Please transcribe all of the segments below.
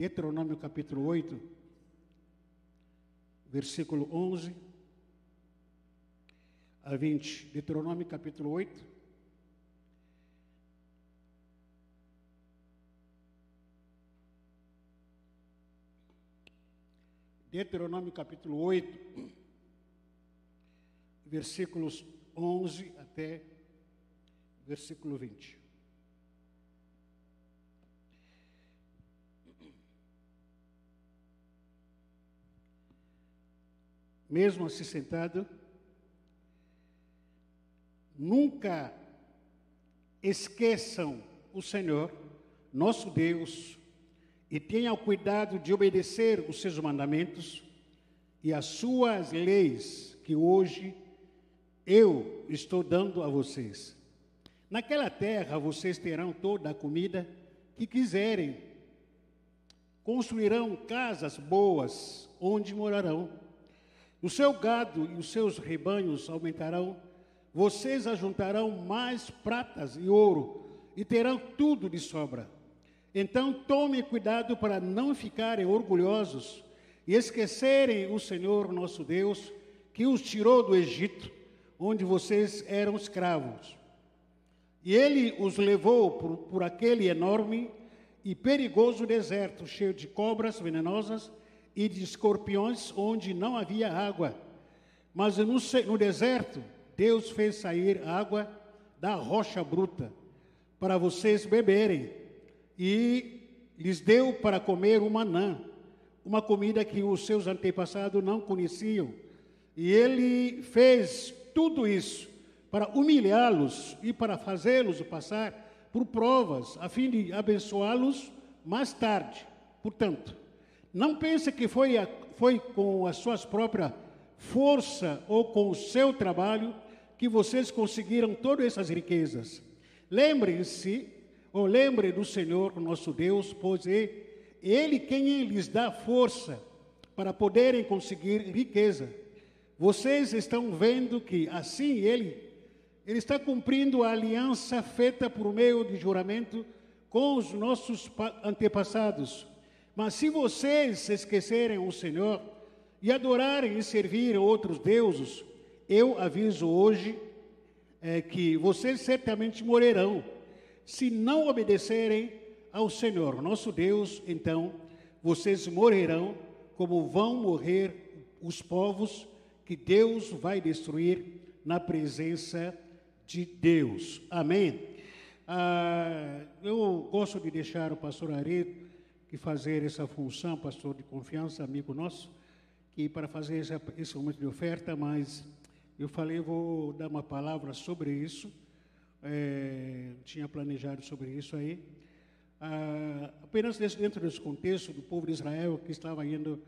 Deuteronômio capítulo 8, versículo 11 a 20. Deuteronômio capítulo 8. Deuteronômio capítulo 8, versículos 11 até versículo 20. Mesmo assim sentado, nunca esqueçam o Senhor, nosso Deus, e tenham cuidado de obedecer os seus mandamentos e as suas leis que hoje eu estou dando a vocês. Naquela terra vocês terão toda a comida que quiserem. Construirão casas boas onde morarão. O seu gado e os seus rebanhos aumentarão. Vocês ajuntarão mais pratas e ouro e terão tudo de sobra. Então tome cuidado para não ficarem orgulhosos e esquecerem o Senhor nosso Deus, que os tirou do Egito, onde vocês eram escravos. E ele os levou por, por aquele enorme e perigoso deserto, cheio de cobras venenosas e de escorpiões, onde não havia água. Mas no, no deserto, Deus fez sair água da rocha bruta para vocês beberem, e lhes deu para comer uma manã, uma comida que os seus antepassados não conheciam. E ele fez tudo isso para humilhá-los e para fazê-los passar por provas, a fim de abençoá-los mais tarde. Portanto, não pense que foi, a, foi com a sua própria força ou com o seu trabalho que vocês conseguiram todas essas riquezas. Lembrem-se, ou lembrem do Senhor, nosso Deus, pois é Ele quem lhes dá força para poderem conseguir riqueza. Vocês estão vendo que assim Ele ele está cumprindo a aliança feita por meio de juramento com os nossos antepassados. Mas se vocês esquecerem o Senhor e adorarem e servirem outros deuses, eu aviso hoje é, que vocês certamente morrerão. Se não obedecerem ao Senhor, nosso Deus, então vocês morrerão como vão morrer os povos que Deus vai destruir na presença de de Deus. Amém? Ah, eu gosto de deixar o pastor Aredo que fazer essa função, pastor de confiança, amigo nosso, que para fazer esse momento de oferta, mas eu falei, vou dar uma palavra sobre isso. É, tinha planejado sobre isso aí. Ah, apenas dentro desse contexto do povo de Israel que estava indo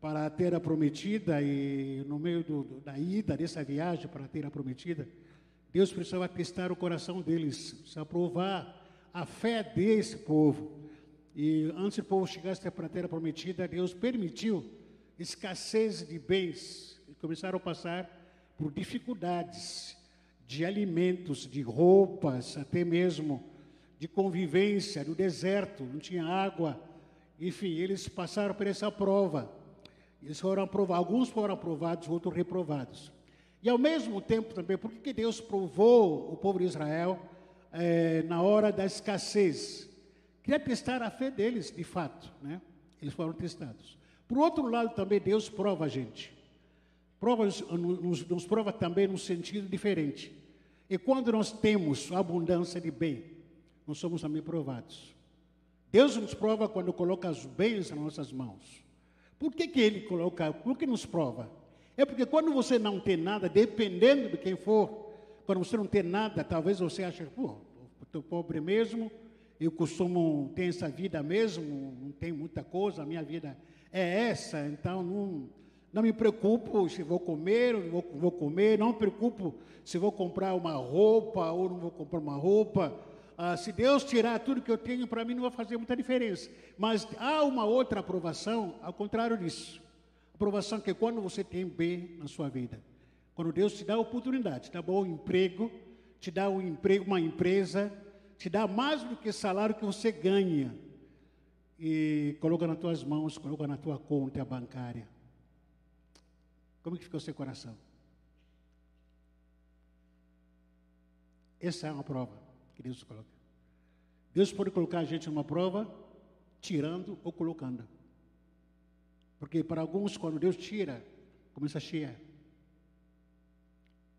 para a terra prometida e no meio do, da ida dessa viagem para a terra prometida, Deus precisava testar o coração deles, precisa provar a fé desse povo. E antes do povo chegasse para a terra prometida, Deus permitiu escassez de bens. E começaram a passar por dificuldades de alimentos, de roupas, até mesmo de convivência no deserto, não tinha água. Enfim, eles passaram por essa prova. Eles foram aprovados, alguns foram aprovados, outros reprovados. E ao mesmo tempo também, por que Deus provou o povo de Israel é, na hora da escassez? Queria testar a fé deles, de fato, né? Eles foram testados. Por outro lado, também Deus prova a gente. Prova, nos, nos prova também num sentido diferente. E quando nós temos abundância de bem, nós somos também provados. Deus nos prova quando coloca os bens nas nossas mãos. Por que, que Ele coloca? Por que nos prova? É porque quando você não tem nada, dependendo de quem for, quando você não tem nada, talvez você ache, pô, estou pobre mesmo, eu costumo ter essa vida mesmo, não tenho muita coisa, a minha vida é essa, então não, não me preocupo se vou comer ou não vou, vou comer, não me preocupo se vou comprar uma roupa ou não vou comprar uma roupa. Ah, se Deus tirar tudo que eu tenho, para mim não vai fazer muita diferença. Mas há uma outra aprovação, ao contrário disso. Aprovação que é quando você tem bem na sua vida. Quando Deus te dá oportunidade, te dá bom emprego, te dá um emprego, uma empresa, te dá mais do que salário que você ganha. e coloca nas tuas mãos, coloca na tua conta bancária. Como que fica o seu coração? Essa é uma prova que Deus coloca. Deus pode colocar a gente numa prova, tirando ou colocando. Porque para alguns, quando Deus tira, começa a chiar.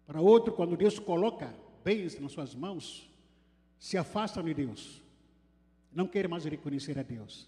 Para outro, quando Deus coloca bens nas suas mãos, se afastam de Deus. Não querem mais reconhecer a Deus.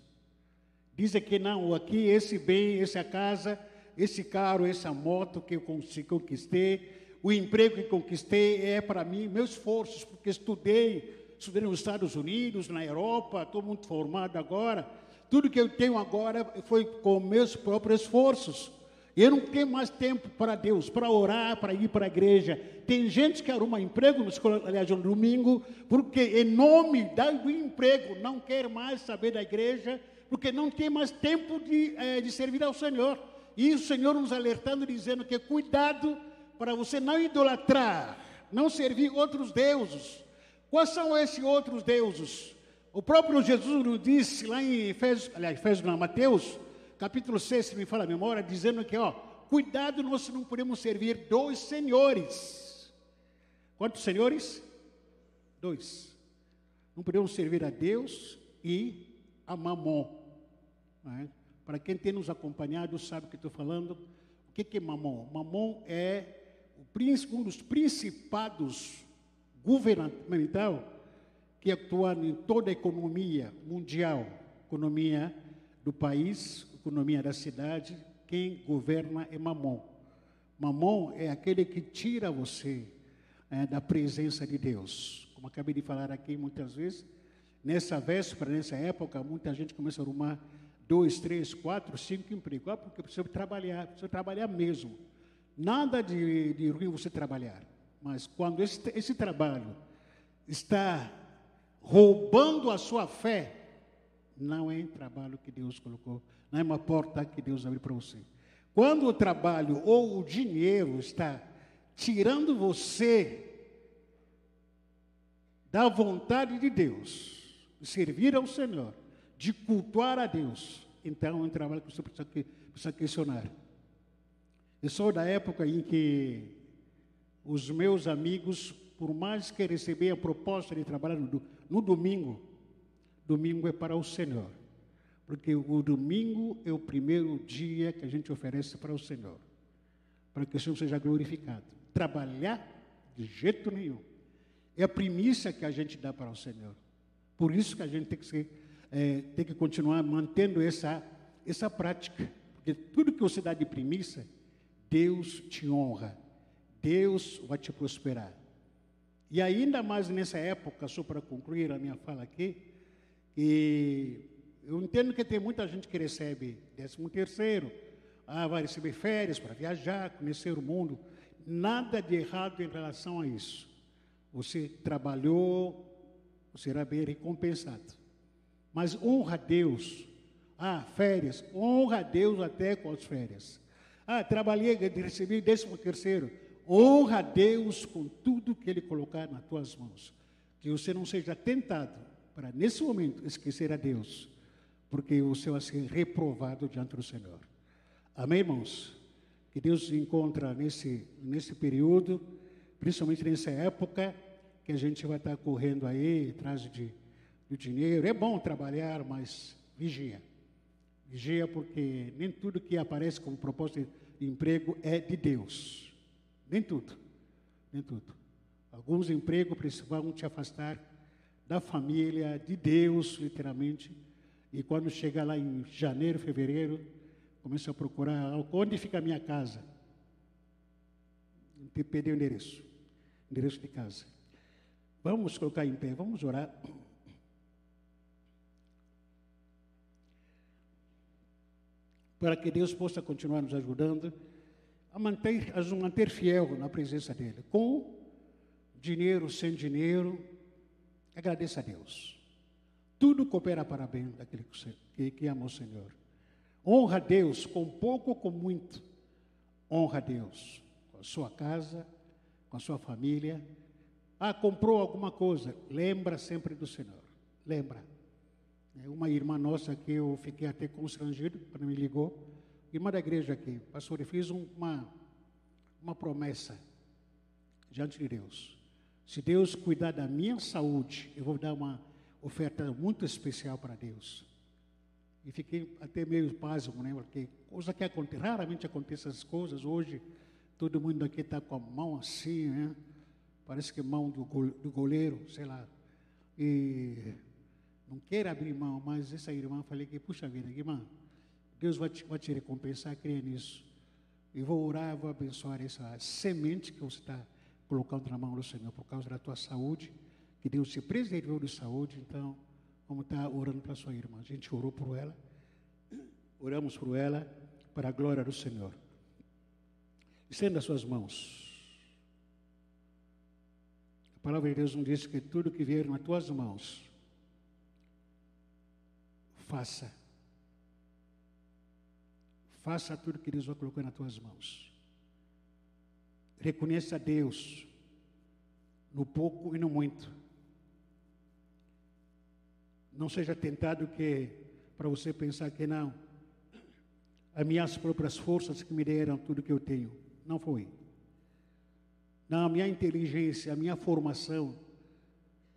Dizem que não, aqui esse bem, essa casa, esse carro, essa moto que eu conquistei, o emprego que conquistei é para mim, meus esforços, porque estudei, estudei nos Estados Unidos, na Europa, estou muito formado agora. Tudo que eu tenho agora foi com meus próprios esforços. Eu não tenho mais tempo para Deus, para orar, para ir para a igreja. Tem gente que arruma emprego no escola, aliás, no domingo, porque em nome do emprego não quer mais saber da igreja, porque não tem mais tempo de, é, de servir ao Senhor. E o Senhor nos alertando, dizendo que cuidado para você não idolatrar, não servir outros deuses. Quais são esses outros deuses? O próprio Jesus nos disse lá em Efésios, aliás, Efésios não, Mateus, capítulo 6, se me fala a memória, dizendo que, ó, cuidado, nós não podemos servir dois senhores. Quantos senhores? Dois. Não podemos servir a Deus e a Mamon. É? Para quem tem nos acompanhado, sabe o que estou falando. O que, que é Mamon? Mamon é um dos principados governamental que atua em toda a economia mundial, economia do país, economia da cidade, quem governa é Mamon. Mamon é aquele que tira você é, da presença de Deus. Como acabei de falar aqui muitas vezes, nessa véspera, nessa época, muita gente começa a arrumar dois, três, quatro, cinco empregos. Ah, porque precisa trabalhar, precisa trabalhar mesmo. Nada de, de ruim você trabalhar. Mas quando esse, esse trabalho está roubando a sua fé, não é trabalho que Deus colocou, não é uma porta que Deus abriu para você. Quando o trabalho ou o dinheiro está tirando você da vontade de Deus, de servir ao Senhor, de cultuar a Deus, então é um trabalho que você precisa, precisa questionar. Eu sou da época em que os meus amigos, por mais que recebiam a proposta de trabalhar no, no domingo, domingo é para o Senhor. Porque o domingo é o primeiro dia que a gente oferece para o Senhor, para que o Senhor seja glorificado. Trabalhar de jeito nenhum. É a primícia que a gente dá para o Senhor. Por isso que a gente tem que, ser, é, tem que continuar mantendo essa, essa prática. Porque tudo que você dá de primícia, Deus te honra. Deus vai te prosperar. E ainda mais nessa época, só para concluir a minha fala aqui, e eu entendo que tem muita gente que recebe 13 terceiro, ah, vai receber férias para viajar, conhecer o mundo. Nada de errado em relação a isso. Você trabalhou, você será bem recompensado. Mas honra a Deus. Ah, férias. Honra a Deus até com as férias. Ah, trabalhei, recebi décimo terceiro. Honra a Deus com tudo que Ele colocar nas tuas mãos. Que você não seja tentado para, nesse momento, esquecer a Deus, porque você vai ser reprovado diante do Senhor. Amém, irmãos? Que Deus encontra nesse, nesse período, principalmente nessa época, que a gente vai estar correndo aí atrás de, de dinheiro. É bom trabalhar, mas vigia. Vigia porque nem tudo que aparece como propósito de emprego é de Deus. Nem tudo. Nem tudo. Alguns empregos vão te afastar da família, de Deus, literalmente. E quando chegar lá em janeiro, fevereiro, começa a procurar onde fica a minha casa. Te pedir o endereço. Endereço de casa. Vamos colocar em pé, vamos orar. Para que Deus possa continuar nos ajudando a manter, a manter fiel na presença dEle. Com dinheiro, sem dinheiro, agradeça a Deus. Tudo coopera para bem daquele que, que ama o Senhor. Honra a Deus com pouco ou com muito. Honra a Deus com a sua casa, com a sua família. Ah, comprou alguma coisa. Lembra sempre do Senhor. Lembra. É uma irmã nossa que eu fiquei até constrangido quando me ligou, irmã da igreja aqui, pastor, eu fiz uma, uma promessa diante de Deus. Se Deus cuidar da minha saúde, eu vou dar uma oferta muito especial para Deus. E fiquei até meio pasmo, né? Porque coisa que acontece, raramente acontece essas coisas. Hoje, todo mundo aqui está com a mão assim, né? Parece que mão do, do goleiro, sei lá. E não quero abrir mão, mas essa irmã, falei que, puxa vida, irmã, Deus vai te, vai te recompensar, creia nisso. E vou orar, vou abençoar essa semente que você está colocando na mão do Senhor por causa da tua saúde, que Deus te preservou de saúde, então vamos estar orando para sua irmã. A gente orou por ela, oramos por ela, para a glória do Senhor. Estenda as suas mãos. A palavra de Deus nos diz que tudo que vier nas tuas mãos, faça. Faça tudo que Deus vai colocar nas tuas mãos. Reconheça a Deus no pouco e no muito. Não seja tentado que para você pensar que não. As minhas próprias forças que me deram tudo que eu tenho. Não foi. Não, a minha inteligência, a minha formação,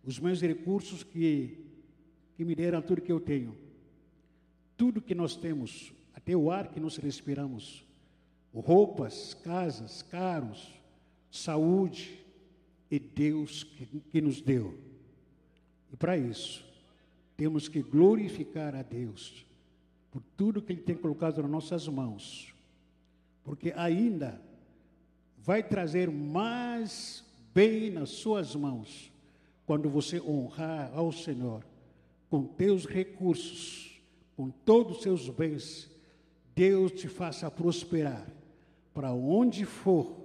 os meus recursos que, que me deram tudo que eu tenho. Tudo que nós temos, até o ar que nós respiramos, roupas, casas, carros, saúde, e Deus que, que nos deu. E para isso, temos que glorificar a Deus por tudo que Ele tem colocado nas nossas mãos, porque ainda vai trazer mais bem nas suas mãos quando você honrar ao Senhor com teus recursos, com todos os seus bens, Deus te faça prosperar para onde for,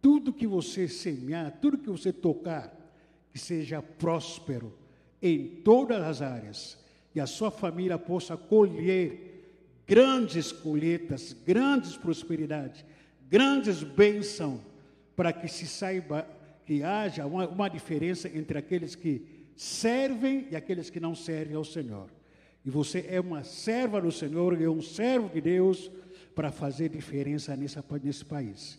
tudo que você semear, tudo que você tocar, que seja próspero em todas as áreas e a sua família possa colher grandes colheitas, grandes prosperidades, grandes bênçãos, para que se saiba que haja uma, uma diferença entre aqueles que servem e aqueles que não servem ao Senhor. E você é uma serva do Senhor, é um servo de Deus para fazer diferença nessa, nesse país.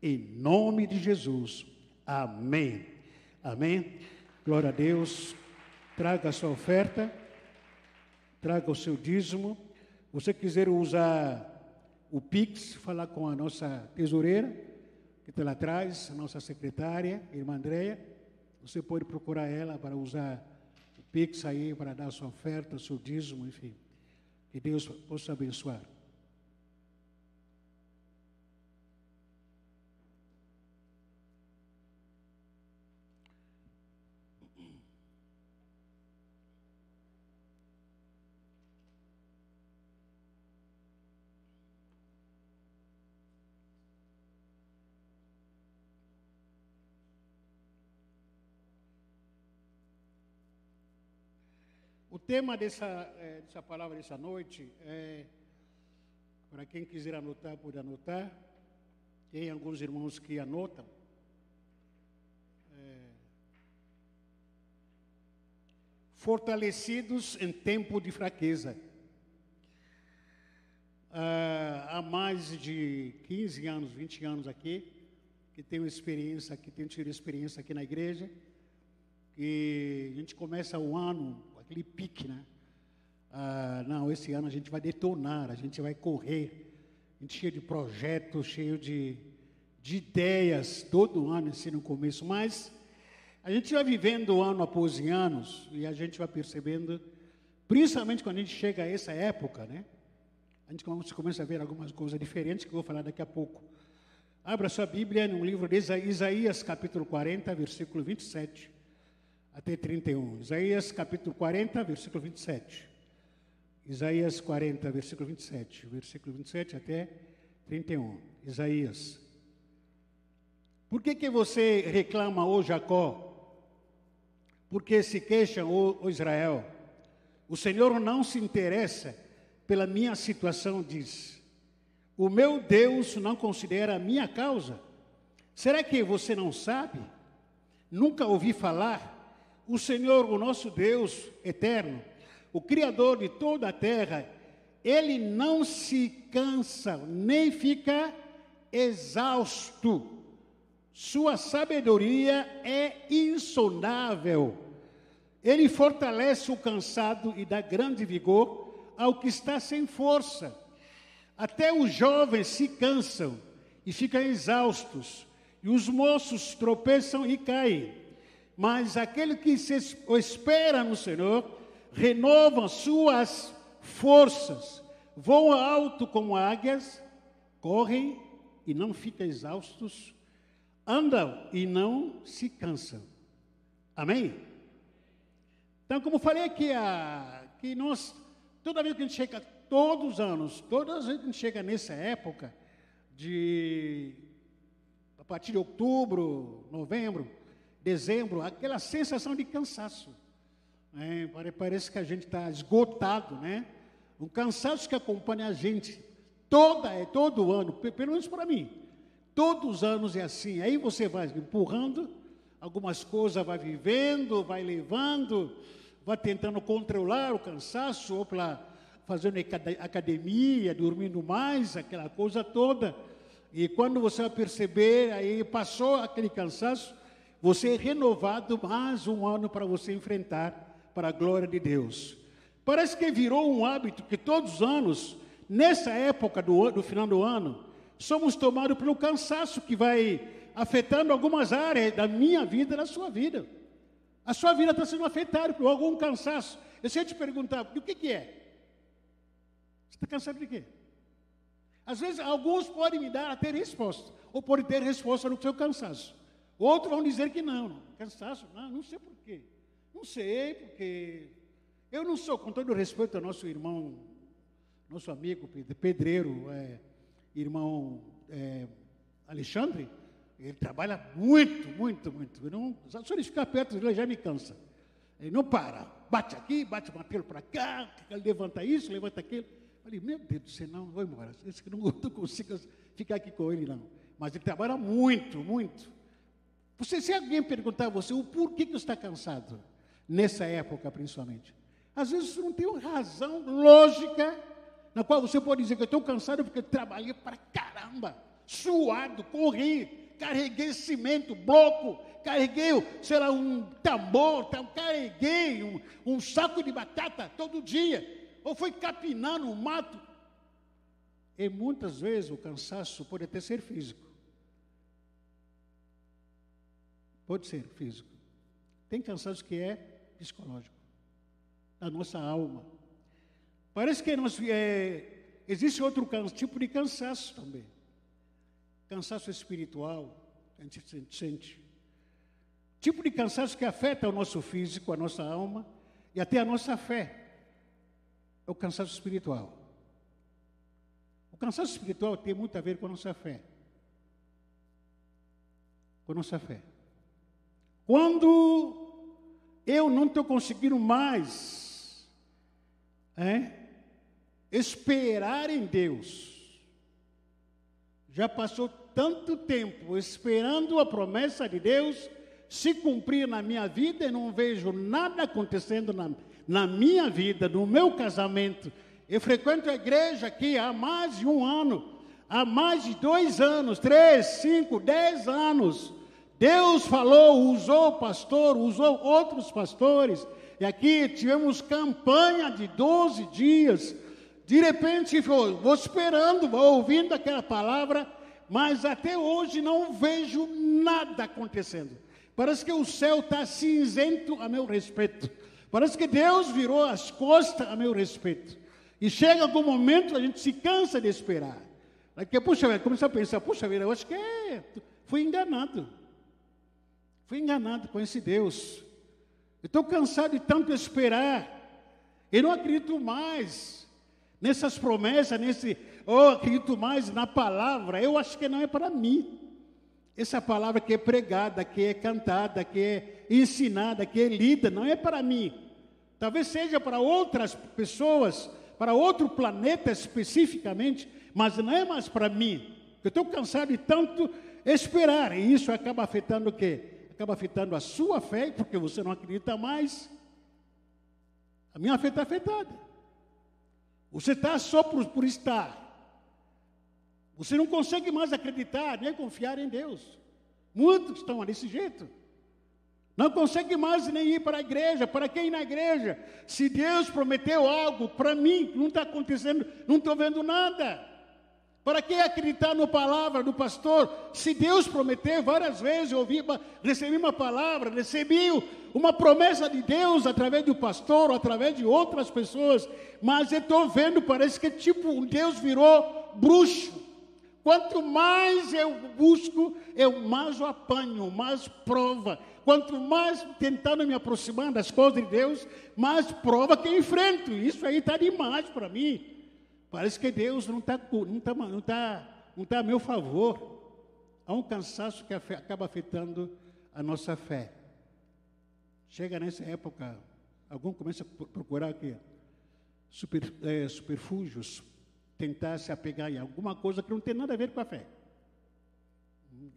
Em nome de Jesus. Amém. Amém. Glória a Deus. Traga a sua oferta. Traga o seu dízimo. Você quiser usar o Pix, falar com a nossa tesoureira, que está lá atrás, a nossa secretária, irmã Andréia. Você pode procurar ela para usar o Pix aí, para dar a sua oferta, o seu dízimo, enfim. Que Deus possa abençoar. O tema dessa, é, dessa palavra dessa noite é, para quem quiser anotar, pode anotar. Tem alguns irmãos que anotam. É, fortalecidos em tempo de fraqueza. Ah, há mais de 15 anos, 20 anos aqui, que tenho experiência, que tenho tido experiência aqui na igreja, e a gente começa o ano pique, né? Ah, não, esse ano a gente vai detonar, a gente vai correr. A gente cheio de projetos, cheio de, de ideias, todo ano assim no começo, mas a gente vai vivendo ano após ano e a gente vai percebendo, principalmente quando a gente chega a essa época, né? A gente começa a ver algumas coisas diferentes que eu vou falar daqui a pouco. Abra sua Bíblia no livro de Isaías, capítulo 40, versículo 27 até 31. Isaías capítulo 40, versículo 27. Isaías 40, versículo 27. Versículo 27 até 31. Isaías. Por que, que você reclama, ô Jacó? Porque se queixa, ô, Israel? O Senhor não se interessa pela minha situação, diz. O meu Deus não considera a minha causa. Será que você não sabe? Nunca ouvi falar? O Senhor, o nosso Deus eterno, o Criador de toda a terra, ele não se cansa, nem fica exausto. Sua sabedoria é insondável. Ele fortalece o cansado e dá grande vigor ao que está sem força. Até os jovens se cansam e ficam exaustos, e os moços tropeçam e caem. Mas aquele que se espera no Senhor renova suas forças, voam alto como águias, correm e não ficam exaustos, andam e não se cansam. Amém? Então, como falei aqui, a, que nós, toda vez que a gente chega, todos os anos, todas as vezes que a gente chega nessa época, de a partir de outubro, novembro, dezembro, aquela sensação de cansaço. É, parece que a gente está esgotado, né? Um cansaço que acompanha a gente toda, é todo ano, pelo menos para mim. Todos os anos é assim. Aí você vai empurrando, algumas coisas vai vivendo, vai levando, vai tentando controlar o cansaço, ou para fazendo academia, dormindo mais, aquela coisa toda. E quando você vai perceber, aí passou aquele cansaço, você é renovado mais um ano para você enfrentar para a glória de Deus. Parece que virou um hábito que todos os anos, nessa época do, do final do ano, somos tomados pelo cansaço que vai afetando algumas áreas da minha vida e da sua vida. A sua vida está sendo afetada por algum cansaço. Eu sei te perguntar, o que, que é? Você está cansado de quê? Às vezes, alguns podem me dar até resposta, ou podem ter resposta no seu cansaço. Outros vão dizer que não, cansaço, não, não sei porquê. Não sei, porque eu não sou, com todo respeito ao nosso irmão, nosso amigo pedreiro, é, irmão é, Alexandre, ele trabalha muito, muito, muito. Não, só ele ficar perto dele já me cansa. Ele não para, bate aqui, bate o martelo para cá, levanta isso, levanta aquilo. Eu falei, meu Deus do céu, não, vou embora. Esse que não consigo ficar aqui com ele, não. Mas ele trabalha muito, muito. Você, se alguém perguntar a você o porquê que você está cansado, nessa época principalmente. Às vezes você não tem uma razão lógica na qual você pode dizer que eu estou cansado porque trabalhei para caramba, suado, corri, carreguei cimento, bloco, carreguei, sei lá, um tambor, carreguei um, um saco de batata todo dia, ou foi capinar no mato. E muitas vezes o cansaço pode até ser físico. Pode ser físico. Tem cansaço que é psicológico, da nossa alma. Parece que nós, é, existe outro tipo de cansaço também. Cansaço espiritual, a gente sente. Tipo de cansaço que afeta o nosso físico, a nossa alma e até a nossa fé. É o cansaço espiritual. O cansaço espiritual tem muito a ver com a nossa fé. Com a nossa fé. Quando eu não estou conseguindo mais é, esperar em Deus. Já passou tanto tempo esperando a promessa de Deus se cumprir na minha vida e não vejo nada acontecendo na, na minha vida, no meu casamento. Eu frequento a igreja aqui há mais de um ano, há mais de dois anos, três, cinco, dez anos. Deus falou, usou o pastor, usou outros pastores, e aqui tivemos campanha de 12 dias. De repente, vou, esperando, vou ouvindo aquela palavra, mas até hoje não vejo nada acontecendo. Parece que o céu está cinzento a meu respeito. Parece que Deus virou as costas a meu respeito. E chega algum momento a gente se cansa de esperar. Porque, puxa vida, começa a pensar, puxa vida, eu acho que é, fui enganado. Fui enganado com esse Deus. Eu estou cansado de tanto esperar. Eu não acredito mais nessas promessas, nesse. Oh, acredito mais na palavra. Eu acho que não é para mim. Essa palavra que é pregada, que é cantada, que é ensinada, que é lida, não é para mim. Talvez seja para outras pessoas, para outro planeta especificamente, mas não é mais para mim. Eu estou cansado de tanto esperar, e isso acaba afetando o quê? Acaba afetando a sua fé, porque você não acredita mais. A minha fé está afetada. Você está só por, por estar. Você não consegue mais acreditar nem confiar em Deus. Muitos estão desse jeito. Não consegue mais nem ir para a igreja. Para quem ir na igreja? Se Deus prometeu algo para mim, não está acontecendo, não estou vendo nada. Para que acreditar na palavra do pastor? Se Deus prometeu várias vezes, eu ouvi, recebi uma palavra, recebi uma promessa de Deus através do pastor, através de outras pessoas, mas eu estou vendo, parece que tipo, Deus virou bruxo. Quanto mais eu busco, eu mais o apanho, mais prova. Quanto mais tentando me aproximar das coisas de Deus, mais prova que eu enfrento. Isso aí está demais para mim. Parece que Deus não está não tá, não tá, não tá a meu favor. Há um cansaço que acaba afetando a nossa fé. Chega nessa época, algum começa a procurar aqui, super, é, superfúgios, tentar se apegar em alguma coisa que não tem nada a ver com a fé.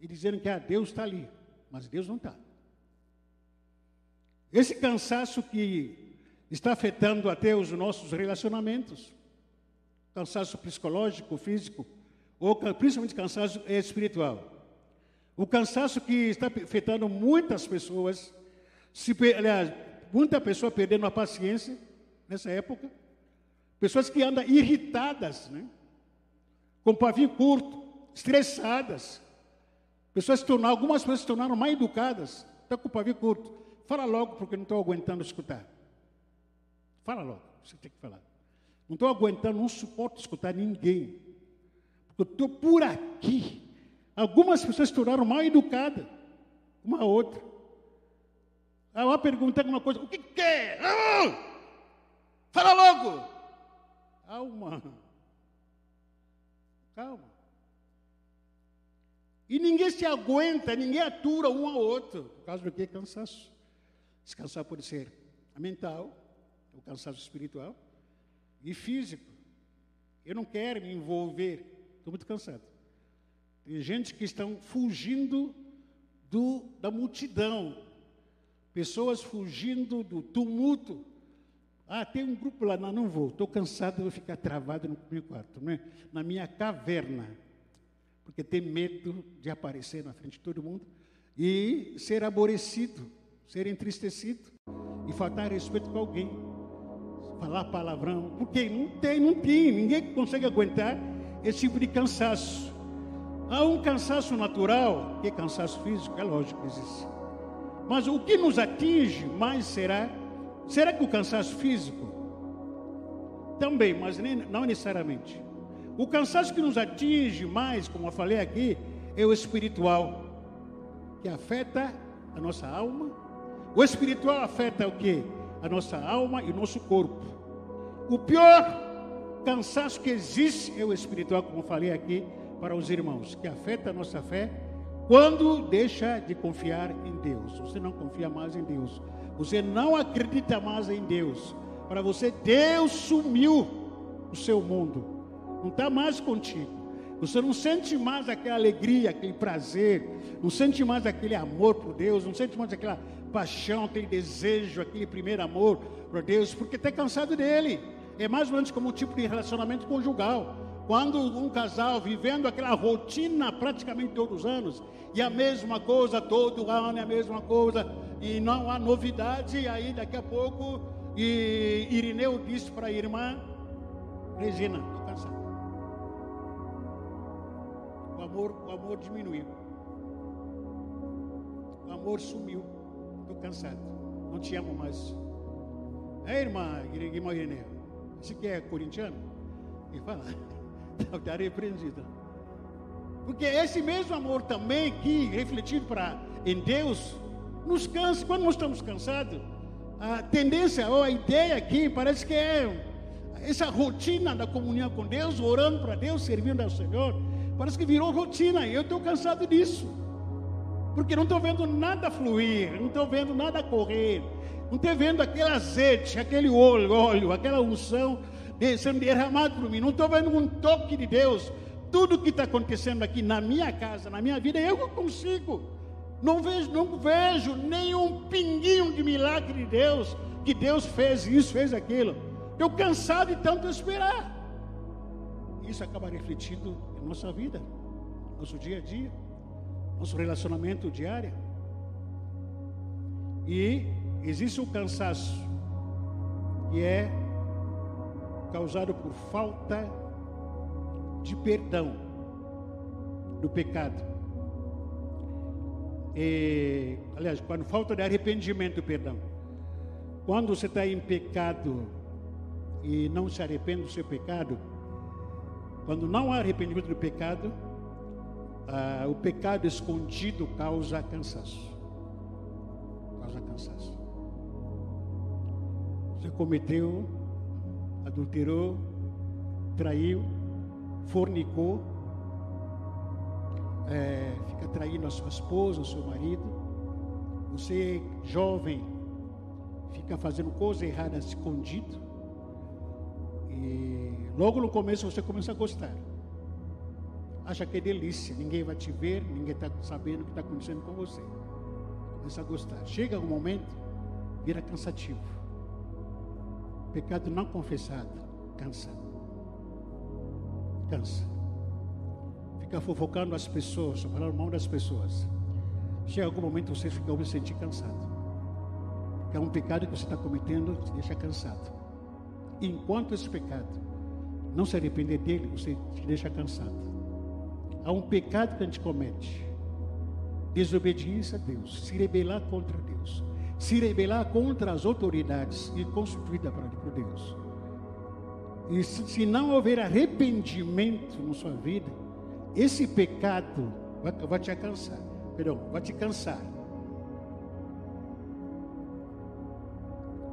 E dizendo que ah, Deus está ali, mas Deus não está. Esse cansaço que está afetando até os nossos relacionamentos, cansaço psicológico, físico, ou principalmente cansaço espiritual. O cansaço que está afetando muitas pessoas, se, aliás, muita pessoa perdendo a paciência nessa época, pessoas que andam irritadas, né? com pavio curto, estressadas, pessoas se tornaram, algumas pessoas se tornaram mais educadas, estão com pavio curto. Fala logo, porque não estou aguentando escutar. Fala logo, você tem que falar. Não estou aguentando, não suporto escutar ninguém. Porque eu estou por aqui. Algumas pessoas se tornaram mal educadas, uma a outra. Aí uma pergunta alguma coisa, o que quer? Ah! Fala logo! Calma. Calma. E ninguém se aguenta, ninguém atura um ao outro. Por causa do que? Cansaço. Descansar pode ser mental, o cansaço espiritual, e físico. Eu não quero me envolver, estou muito cansado. Tem gente que estão fugindo do, da multidão, pessoas fugindo do tumulto. Ah, tem um grupo lá, não, não vou, estou cansado, vou ficar travado no meu quarto, né? na minha caverna, porque tem medo de aparecer na frente de todo mundo e ser aborrecido, ser entristecido e faltar respeito com alguém falar palavrão, porque não tem, não tem, ninguém consegue aguentar esse tipo de cansaço. Há um cansaço natural, que é cansaço físico, é lógico que existe. Mas o que nos atinge mais será, será que o cansaço físico? Também, mas nem, não necessariamente. O cansaço que nos atinge mais, como eu falei aqui, é o espiritual, que afeta a nossa alma. O espiritual afeta o que? A nossa alma e o nosso corpo. O pior cansaço que existe é o espiritual, como falei aqui para os irmãos, que afeta a nossa fé quando deixa de confiar em Deus. Você não confia mais em Deus. Você não acredita mais em Deus. Para você, Deus sumiu do seu mundo. Não está mais contigo. Você não sente mais aquela alegria, aquele prazer, não sente mais aquele amor por Deus, não sente mais aquela paixão, aquele desejo, aquele primeiro amor por Deus, porque está cansado dele. É mais ou menos como um tipo de relacionamento conjugal. Quando um casal vivendo aquela rotina praticamente todos os anos, e a mesma coisa todo ano, é a mesma coisa, e não há novidade, e aí daqui a pouco, e Irineu disse para a irmã, Regina, estou cansado. O amor, o amor diminuiu. O amor sumiu estou cansado, não te amo mais. É, irmã irmã Irineu, você que é corintiano? E fala, está repreendido. Porque esse mesmo amor também que refletido para em Deus nos cansa. Quando nós estamos cansados, a tendência ou a ideia aqui parece que é essa rotina da comunhão com Deus, orando para Deus, servindo ao Senhor, parece que virou rotina. E eu estou cansado disso porque não estou vendo nada fluir, não estou vendo nada correr, não estou vendo aquele azeite, aquele óleo, óleo aquela unção sendo derramado por mim, não estou vendo um toque de Deus. Tudo que está acontecendo aqui na minha casa, na minha vida, eu consigo. Não vejo, não vejo nenhum pinguinho de milagre de Deus porque Deus fez isso, fez aquilo. Estou cansado de tanto esperar. Isso acaba refletindo em nossa vida, nosso dia a dia, nosso relacionamento diário. E existe o cansaço que é causado por falta de perdão do pecado. E, aliás, quando falta de arrependimento, perdão. Quando você está em pecado e não se arrepende do seu pecado, quando não há arrependimento do pecado, ah, o pecado escondido causa cansaço. Causa cansaço. Você cometeu, adulterou, traiu, fornicou, é, fica traindo a sua esposa, o seu marido. Você, jovem, fica fazendo coisa errada escondido. E logo no começo você começa a gostar. Acha que é delícia, ninguém vai te ver, ninguém está sabendo o que está acontecendo com você. Começa a gostar. Chega um momento, vira cansativo. Pecado não confessado, cansa. Cansa. Fica fofocando as pessoas, falando mal das pessoas. Chega algum momento você fica se sentir cansado. É um pecado que você está cometendo, te deixa cansado. Enquanto esse pecado não se arrepender dele, você te deixa cansado. Há um pecado que a gente comete: desobediência a Deus, se rebelar contra Deus, se rebelar contra as autoridades e constituída por Deus. E se não houver arrependimento na sua vida, esse pecado vai, vai te cansar, perdão, vai te cansar.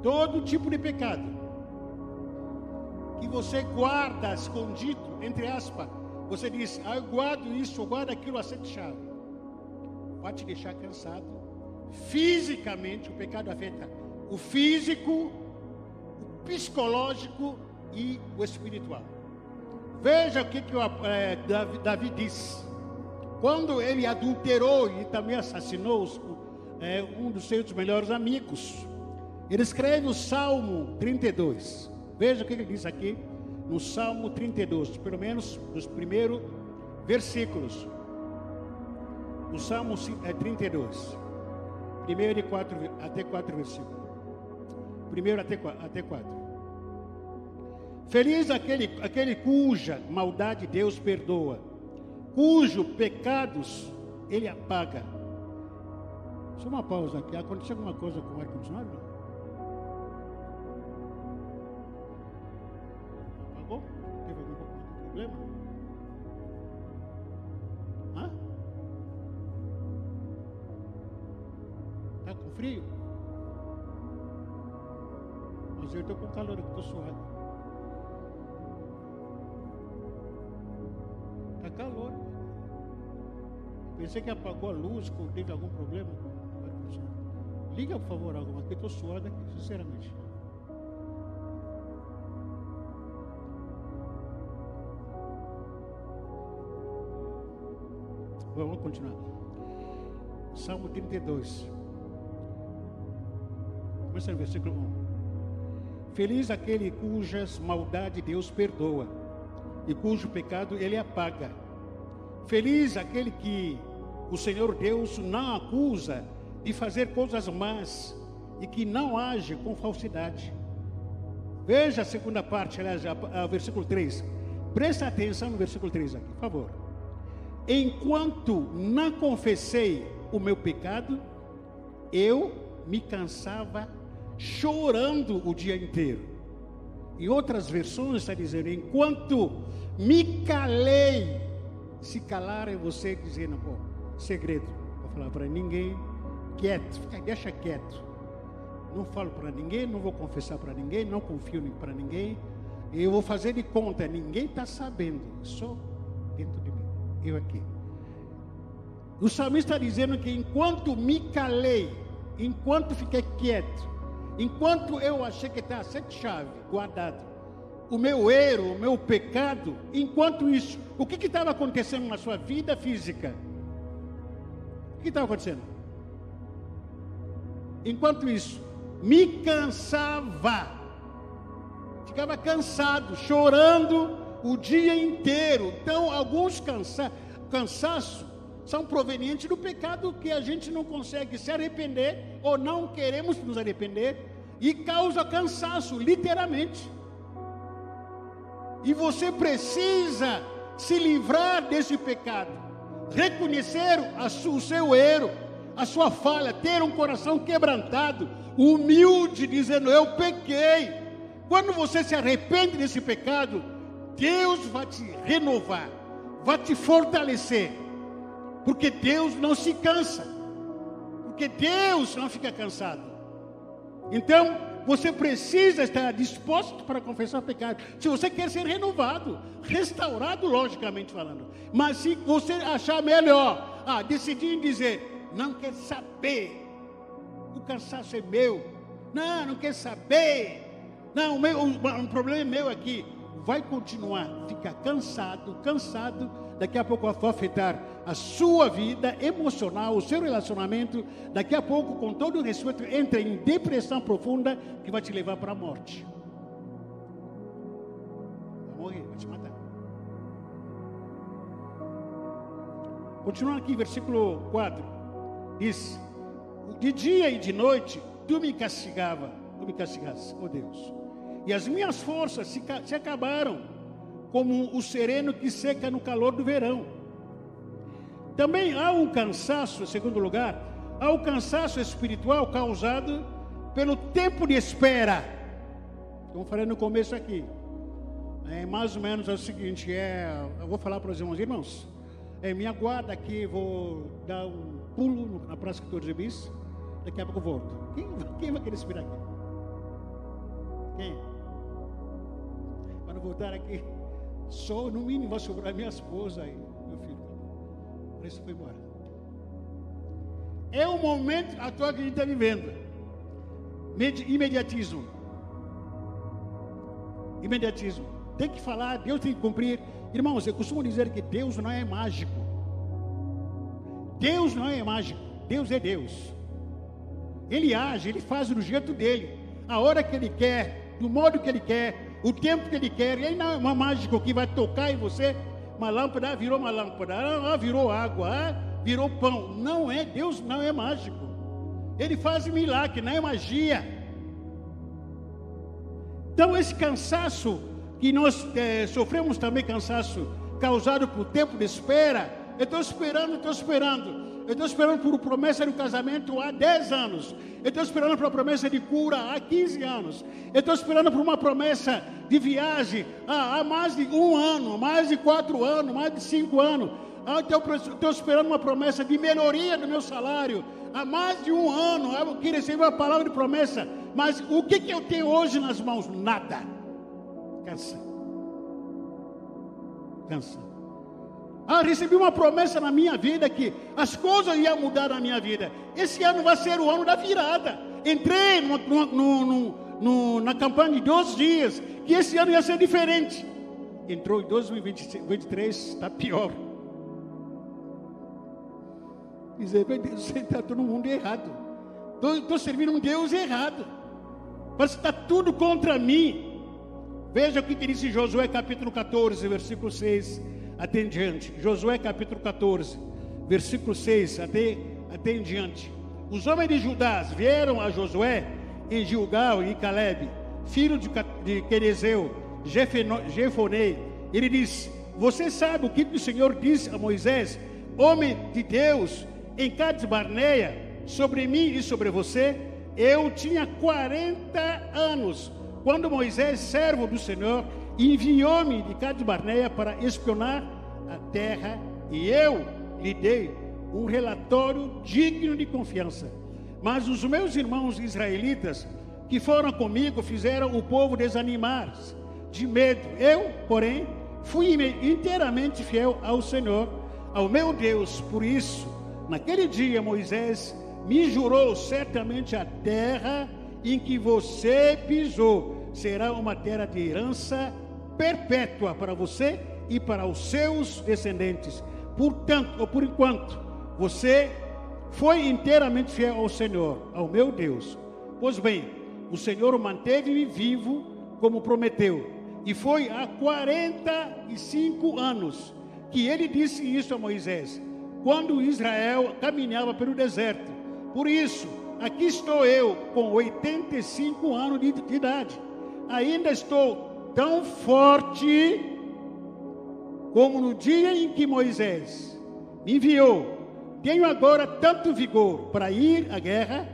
Todo tipo de pecado que você guarda escondido, entre aspas, você diz, ah, eu guardo isso, eu guardo aquilo a sete chave. Vai te deixar cansado. Fisicamente, o pecado afeta o físico, o psicológico e o espiritual. Veja o que, que é, Davi, Davi diz. Quando ele adulterou e também assassinou é, um dos seus melhores amigos, ele escreve o Salmo 32. Veja o que ele diz aqui no Salmo 32, pelo menos nos primeiros versículos. No Salmo 32, primeiro e quatro, até quatro versículos. Primeiro até, até quatro. Feliz aquele, aquele cuja maldade Deus perdoa, cujo pecados Ele apaga. Só uma pausa aqui. Aconteceu alguma coisa com o ar-condicionado? Problema? Hã? Tá com frio? Mas eu estou com calor, eu estou suado. Tá calor. Pensei que apagou a luz, teve algum problema. Liga, por favor, alguma, porque eu estou suado aqui, sinceramente. Vamos continuar. Salmo 32. Começa no versículo 1. Feliz aquele cujas maldade Deus perdoa e cujo pecado ele apaga. Feliz aquele que o Senhor Deus não acusa de fazer coisas más e que não age com falsidade. Veja a segunda parte, aliás, o versículo 3. Presta atenção no versículo 3 aqui, por favor enquanto não confessei o meu pecado, eu me cansava chorando o dia inteiro. Em outras versões está dizendo, enquanto me calei, se calar é você dizendo, pô, segredo, vou falar para ninguém, quieto, fica, deixa quieto. Não falo para ninguém, não vou confessar para ninguém, não confio para ninguém. Eu vou fazer de conta, ninguém está sabendo, só eu aqui. O salmista está dizendo que enquanto me calei, enquanto fiquei quieto, enquanto eu achei que estava sete chaves guardado, o meu erro, o meu pecado, enquanto isso, o que estava acontecendo na sua vida física? O que estava acontecendo? Enquanto isso, me cansava. Ficava cansado, chorando o dia inteiro. Então, alguns cansa cansaços são provenientes do pecado que a gente não consegue se arrepender ou não queremos nos arrepender e causa cansaço, literalmente. E você precisa se livrar desse pecado, reconhecer o seu erro, a sua falha, ter um coração quebrantado, humilde, dizendo: Eu pequei. Quando você se arrepende desse pecado, Deus vai te renovar, vai te fortalecer, porque Deus não se cansa, porque Deus não fica cansado. Então, você precisa estar disposto para confessar pecado. Se você quer ser renovado, restaurado, logicamente falando. Mas se você achar melhor, ah, decidir dizer, não quer saber, o cansaço é meu. Não, não quer saber. Não, o, meu, problema é meu aqui. Vai continuar, ficar cansado, cansado daqui a pouco vai afetar a sua vida emocional, o seu relacionamento. Daqui a pouco, com todo o respeito, entra em depressão profunda que vai te levar para a morte. Vai morrer, vai te matar. Continuando aqui, versículo 4. Diz: De dia e de noite tu me castigava, tu me castigaste, oh Deus. E as minhas forças se, se acabaram como o sereno que seca no calor do verão. Também há um cansaço, em segundo lugar, há um cansaço espiritual causado pelo tempo de espera. Como falei no começo aqui. É mais ou menos é o seguinte, é, eu vou falar para os irmãos, irmãos, é minha guarda aqui, vou dar um pulo na Praça 14 Bis, daqui a pouco eu volto. Quem, quem vai querer esperar aqui? Quem? Voltar aqui, só no mínimo vai sobrar minha esposa e meu filho. Por isso foi embora. É o momento atual que a gente está vivendo. Imediatismo. Imediatismo. Tem que falar, Deus tem que cumprir. Irmãos, eu costumo dizer que Deus não é mágico. Deus não é mágico. Deus é Deus. Ele age, ele faz do jeito dele, a hora que ele quer, do modo que ele quer, o tempo que ele quer. E aí não é uma mágica que vai tocar em você. Uma lâmpada ah, virou uma lâmpada, ah, virou água, ah, virou pão. Não é, Deus não é mágico. Ele faz milagre, não é magia. Então esse cansaço que nós é, sofremos também cansaço causado por tempo de espera. Eu estou esperando, estou esperando. Eu estou esperando por promessa de casamento há 10 anos. Eu estou esperando por uma promessa de cura há 15 anos. Eu estou esperando por uma promessa de viagem há, mais de um ano, mais de quatro anos, mais de cinco anos. Ah, estou esperando uma promessa de melhoria do meu salário. Há mais de um ano eu queria receber uma palavra de promessa. Mas o que, que eu tenho hoje nas mãos? Nada. Cansa. Cansa. Ah, recebi uma promessa na minha vida que as coisas iam mudar na minha vida. Esse ano vai ser o ano da virada. Entrei no, no, no, na campanha de 12 dias, que esse ano ia ser diferente. Entrou em 2023, está pior. Dizer, meu Deus, está todo mundo errado. Estou servindo um Deus errado. Parece que está tudo contra mim. Veja o que diz em Josué capítulo 14, versículo 6 até em diante. Josué capítulo 14, versículo 6 até, até em diante. Os homens de Judá vieram a Josué em Gilgal e Caleb, filho de, de Querezeu, Jefonei. Ele disse: Você sabe o que o Senhor disse a Moisés, homem de Deus, em Cades Barneia, sobre mim e sobre você? Eu tinha 40 anos quando Moisés, servo do Senhor, enviou-me de Cades Barneia para espionar a terra e eu lhe dei um relatório digno de confiança. Mas os meus irmãos israelitas que foram comigo fizeram o povo desanimar de medo. Eu, porém, fui inteiramente fiel ao Senhor, ao meu Deus. Por isso, naquele dia Moisés me jurou certamente a terra em que você pisou será uma terra de herança perpétua para você e para os seus descendentes. Portanto, ou por enquanto, você foi inteiramente fiel ao Senhor, ao meu Deus. Pois bem, o Senhor manteve-me vivo como prometeu. E foi há 45 anos que ele disse isso a Moisés, quando Israel caminhava pelo deserto. Por isso, aqui estou eu, com 85 anos de, de idade. Ainda estou tão forte como no dia em que Moisés me enviou. Tenho agora tanto vigor para ir à guerra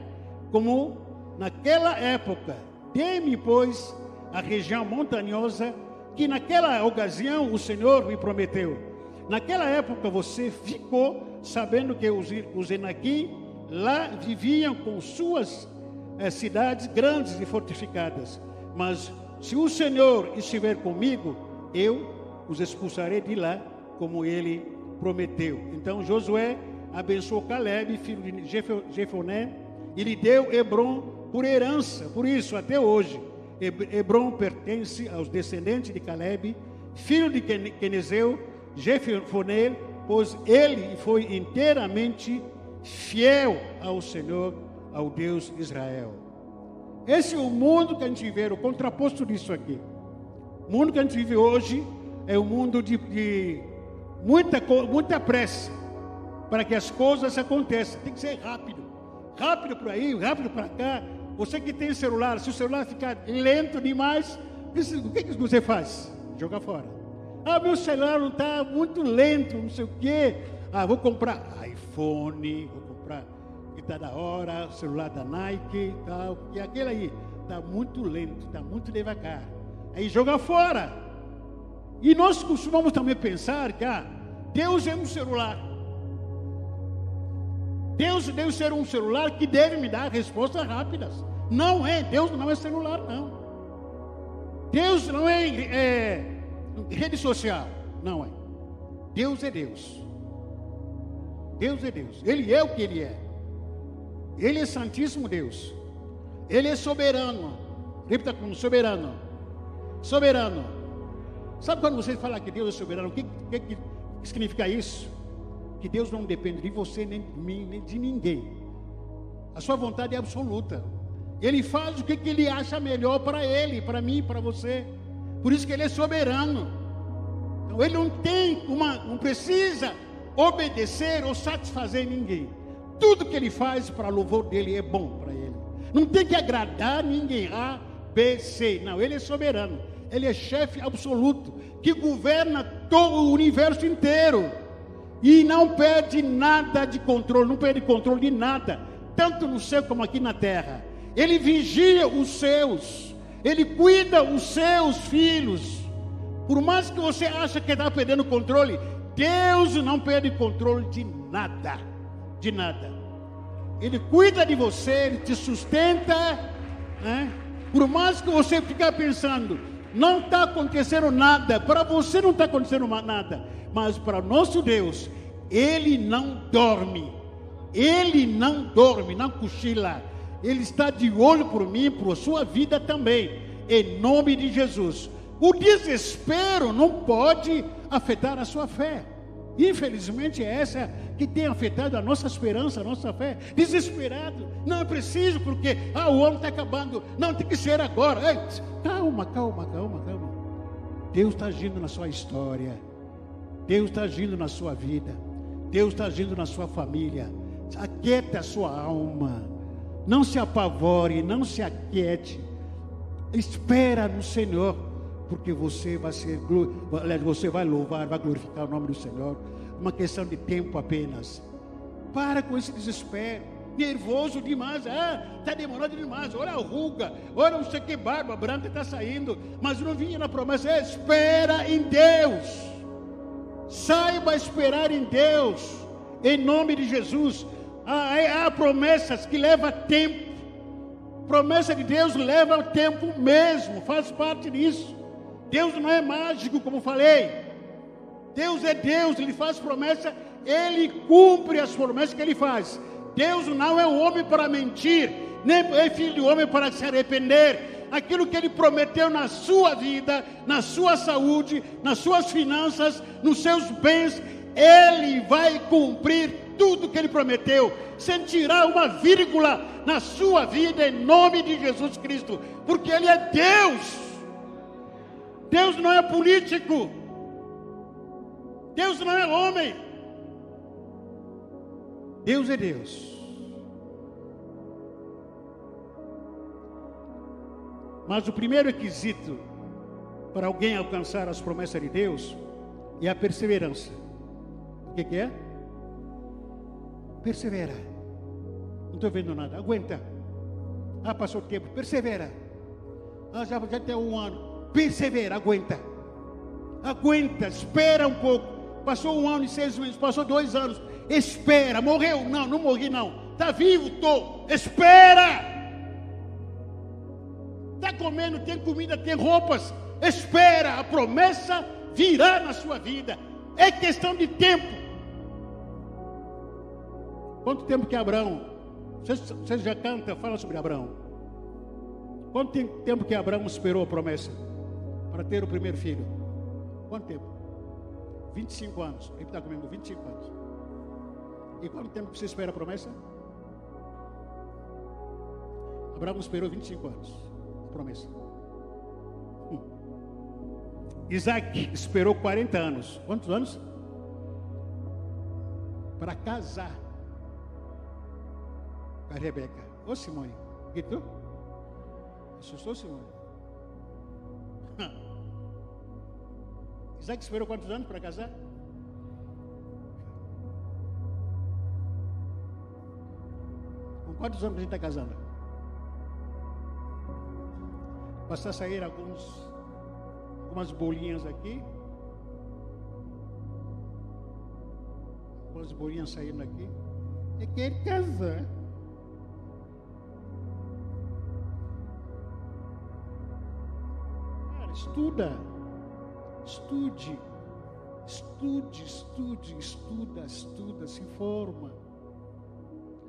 como naquela época. Dê-me, pois, a região montanhosa que naquela ocasião o Senhor me prometeu. Naquela época você ficou sabendo que os, os lá viviam com suas eh, cidades grandes e fortificadas. Mas se o Senhor estiver comigo, eu os expulsarei de lá, como ele prometeu. Então Josué abençoou Caleb, filho de Jefoné, e lhe deu Hebron por herança. Por isso, até hoje, Hebron pertence aos descendentes de Caleb, filho de Quenezeu, Jefoné, pois ele foi inteiramente fiel ao Senhor, ao Deus Israel. Esse é o mundo que a gente vê, o contraposto disso aqui. O mundo que a gente vive hoje é um mundo de, de muita, muita pressa para que as coisas aconteçam. Tem que ser rápido. Rápido por aí, rápido para cá. Você que tem celular, se o celular ficar lento demais, o que, que você faz? Joga fora. Ah, meu celular não está muito lento, não sei o quê. Ah, vou comprar iPhone, vou comprar que está da hora, celular da Nike tal. E aquele aí está muito lento, está muito devagar. Aí joga fora. E nós costumamos também pensar que ah, Deus é um celular. Deus deve ser um celular que deve me dar respostas rápidas. Não é, Deus não é celular, não. Deus não é, é rede social, não é. Deus é Deus. Deus é Deus. Ele é o que Ele é. Ele é Santíssimo Deus. Ele é soberano. Repita como soberano. Soberano. Sabe quando você fala que Deus é soberano, o que, que, que significa isso? Que Deus não depende de você, nem de mim, nem de ninguém. A sua vontade é absoluta. Ele faz o que, que ele acha melhor para ele, para mim, para você. Por isso que ele é soberano. Então, ele não tem uma, não precisa obedecer ou satisfazer ninguém. Tudo que ele faz para louvor dele é bom para ele. Não tem que agradar ninguém. A, B, C. Não, ele é soberano. Ele é chefe absoluto, que governa todo o universo inteiro. E não perde nada de controle, não perde controle de nada, tanto no céu como aqui na terra. Ele vigia os seus, ele cuida os seus filhos. Por mais que você ache que está perdendo controle, Deus não perde controle de nada, de nada. Ele cuida de você, ele te sustenta. Né? Por mais que você ficar pensando, não está acontecendo nada, para você não está acontecendo nada, mas para nosso Deus, Ele não dorme, Ele não dorme, não cochila, Ele está de olho por mim, por sua vida também, em nome de Jesus. O desespero não pode afetar a sua fé. Infelizmente é essa que tem afetado a nossa esperança, a nossa fé. Desesperado, não é preciso porque ah, o ano está acabando, não tem que ser agora. Ei, calma, calma, calma, calma. Deus está agindo na sua história, Deus está agindo na sua vida, Deus está agindo na sua família. Aquieta a sua alma, não se apavore, não se aquiete. Espera no Senhor porque você vai ser, você vai louvar, vai glorificar o nome do Senhor. Uma questão de tempo apenas. Para com esse desespero. Nervoso demais, ah, está demorando demais. Olha a ruga, olha não sei que barba branca está saindo, mas não vinha na promessa. É, espera em Deus, saiba esperar em Deus, em nome de Jesus. Há promessas que levam tempo, promessa de Deus leva tempo mesmo, faz parte disso. Deus não é mágico, como falei. Deus é Deus, Ele faz promessa, Ele cumpre as promessas que Ele faz. Deus não é homem para mentir, nem é filho de homem para se arrepender. Aquilo que Ele prometeu na sua vida, na sua saúde, nas suas finanças, nos seus bens, Ele vai cumprir tudo que ele prometeu, sem tirar uma vírgula na sua vida, em nome de Jesus Cristo, porque ele é Deus. Deus não é político. Deus não é homem. Deus é Deus. Mas o primeiro requisito para alguém alcançar as promessas de Deus é a perseverança. O que, que é? Persevera. Não estou vendo nada. Aguenta. Ah, passou o tempo. Persevera. Ah, já, já tem um ano. Persevera, aguenta. Aguenta, espera um pouco. Passou um ano e seis meses, passou dois anos. Espera, morreu? Não, não morri não. Está vivo? Estou. Espera. Está comendo, tem comida, tem roupas. Espera, a promessa virá na sua vida. É questão de tempo. Quanto tempo que Abraão? Você já canta, fala sobre Abraão. Quanto tempo que Abraão esperou a promessa para ter o primeiro filho? Quanto tempo? 25 anos. Está comigo, 25 anos. E quanto tempo você espera a promessa? Abraão esperou 25 anos. A promessa. Hum. Isaac esperou 40 anos. Quantos anos? Para casar com a Rebeca. Ô Simone, gritou? Assustou Simone? Isaac esperou quantos anos para casar? Com quantos anos a gente está casando? Passar a sair alguns, algumas bolinhas aqui. Algumas bolinhas saindo aqui. É quer casar. estuda, estude, estude, estude, estuda, estuda, se forma.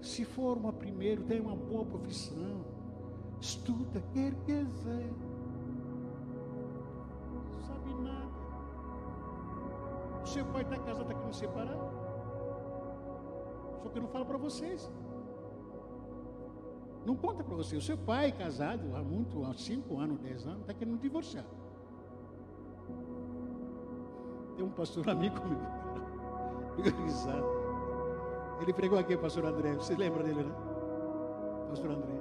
Se forma primeiro, tem uma boa profissão. Estuda, quer quiser. Não sabe nada. O seu pai está casado aqui no separado. Só que eu não falo para vocês. Não conta para você. O seu pai, casado há muito, há 5 anos, 10 anos, está querendo divorciar. Tem um pastor amigo risado. Ele pregou aqui, pastor André. Você lembra dele, né? Pastor André.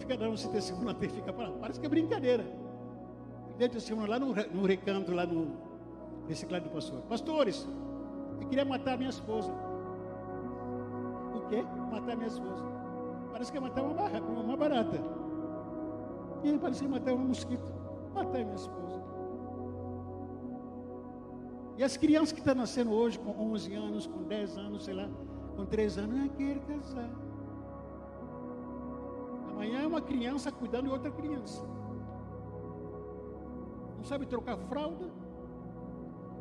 Fica dando esse testemunho até fica parece que é brincadeira. Ele deu testemunho lá no, no recanto, lá no reciclado do pastor. Pastores, eu queria matar minha esposa. O quê? Matar minha esposa. Parece que é matar uma, barra, uma barata. E parece é matar um mosquito. Matar minha esposa. E as crianças que estão nascendo hoje com 11 anos, com 10 anos, sei lá, com 3 anos, não quer casar. Amanhã é uma criança cuidando de outra criança. Não sabe trocar fralda.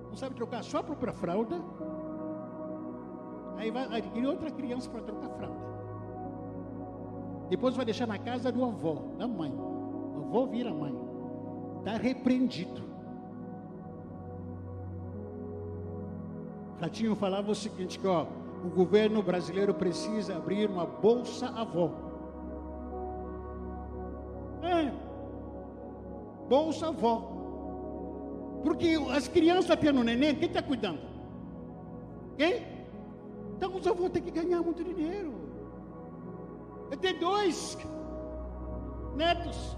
Não sabe trocar sua própria fralda. Aí vai adquirir outra criança para trocar fralda. Depois vai deixar na casa do avô, da mãe. O avô vira mãe. Está repreendido. Ratinho falava o seguinte, que ó, o governo brasileiro precisa abrir uma bolsa avó. É. Bolsa avó. Porque as crianças tendo neném, quem está cuidando? Quem? Então os avós têm que ganhar muito dinheiro. Eu tenho dois netos.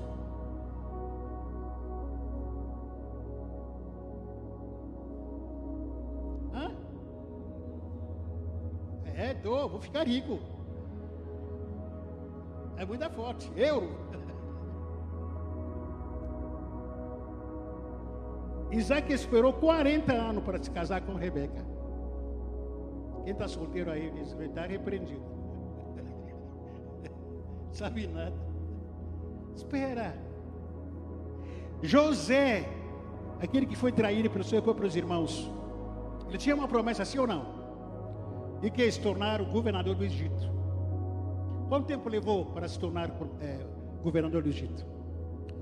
Vou ficar rico. É muita forte. Euro. Isaac esperou 40 anos para se casar com Rebeca. Quem está solteiro aí está repreendido. Sabe nada. Espera. José, aquele que foi traído pelo seu próprio irmãos, ele tinha uma promessa, sim ou não? E quer se tornar o governador do Egito. Quanto tempo levou para se tornar é, governador do Egito?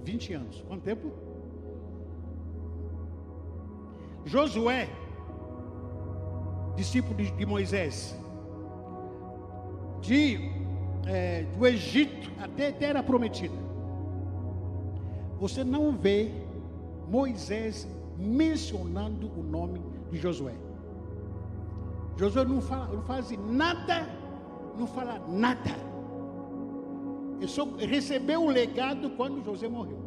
20 anos. Quanto tempo? Josué discípulo de, de Moisés, de, é, do Egito até a terra prometida, você não vê Moisés mencionando o nome de Josué. Josué não, fala, não faz nada, não fala nada. Ele só recebeu o legado quando José morreu.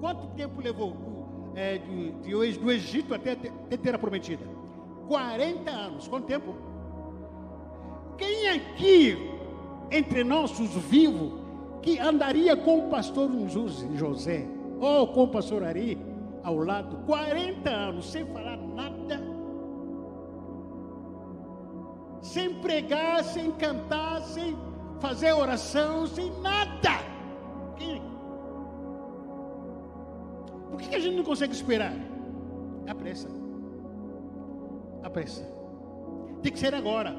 Quanto tempo levou é, de, de, do Egito até a terra prometida? 40 anos. Quanto tempo? Quem aqui, entre nós, os vivos, que andaria com o pastor José, ou com o pastor Ari, ao lado, 40 anos, sem falar nada, sem pregar, sem cantar, sem fazer oração, sem nada. Por que a gente não consegue esperar? A pressa. A pressa. Tem que ser agora.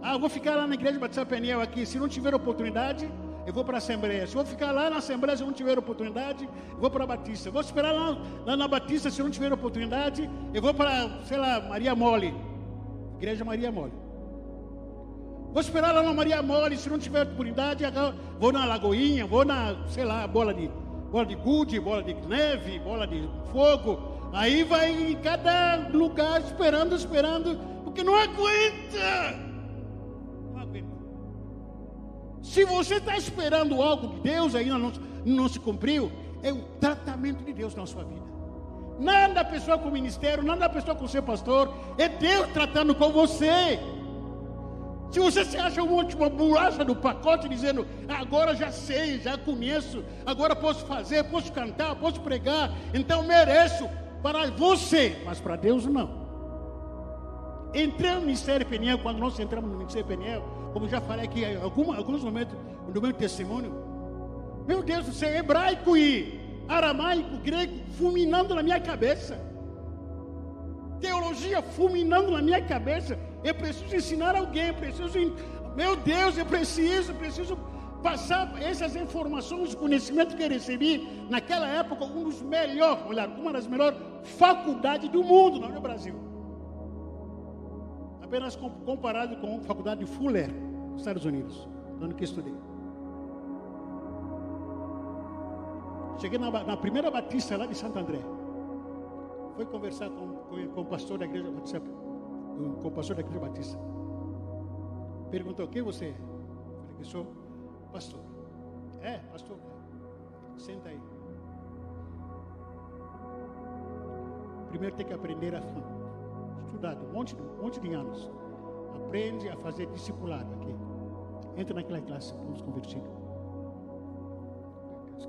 Ah, eu vou ficar lá na igreja Batista Peniel aqui. Se não tiver oportunidade, eu vou para a Assembleia. Se eu ficar lá na Assembleia, se eu não tiver oportunidade, eu vou para a Batista. Eu vou esperar lá, lá na Batista, se eu não tiver oportunidade, eu vou para, sei lá, Maria Mole. Igreja Maria Mole. Vou esperar lá na Maria Mole, se não tiver oportunidade, vou na Lagoinha, vou na, sei lá, bola de, bola de gude, bola de neve, bola de fogo. Aí vai em cada lugar esperando, esperando, porque não aguenta. Se você está esperando algo de Deus ainda não, não se cumpriu, é o tratamento de Deus na sua vida. Nada a pessoa com o ministério, nada a pessoa com o seu pastor, é Deus tratando com você. Se você se acha uma última bolacha do pacote, dizendo, agora já sei, já conheço, agora posso fazer, posso cantar, posso pregar, então mereço para você, mas para Deus não. Entrei no Ministério Peniel, quando nós entramos no Ministério Peniel, como já falei aqui em alguns momentos no meu testemunho, meu Deus do céu, hebraico e aramaico, grego, fulminando na minha cabeça. Teologia fulminando na minha cabeça. Eu preciso ensinar alguém, preciso, meu Deus, eu preciso, preciso passar essas informações, o conhecimento que eu recebi naquela época, um dos melhores, olha, uma das melhores faculdades do mundo, não é Brasil apenas comparado com a faculdade de Fuller, nos Estados Unidos, ano que estudei. Cheguei na, na, primeira batista lá de Santo André. Fui conversar com, com, com, o pastor da igreja batista, com o pastor da igreja batista. Perguntou, quem você é? Falei que sou pastor. É, pastor. Senta aí. Primeiro tem que aprender a estudado um monte, um monte de anos. Aprende a fazer discipulado aqui. Entra naquela classe, vamos convertidos.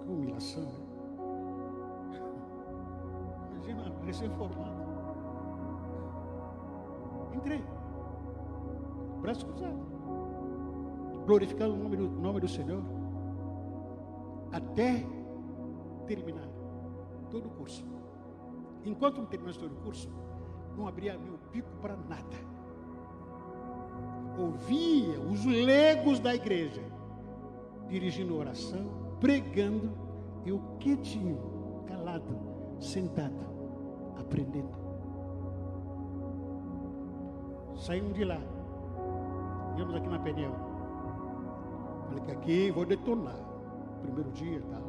Que humilhação, né? Imagina, recém-formado. Entrei. Braço cruzado. Glorificando o nome do, nome do Senhor. Até terminar todo o curso. Enquanto não terminar todo o curso, não abria meu bico para nada. Ouvia os legos da igreja dirigindo oração, pregando, eu quietinho, calado, sentado, aprendendo. Saímos de lá, viemos aqui na Peniel. Falei que aqui vou detonar. Primeiro dia e tal.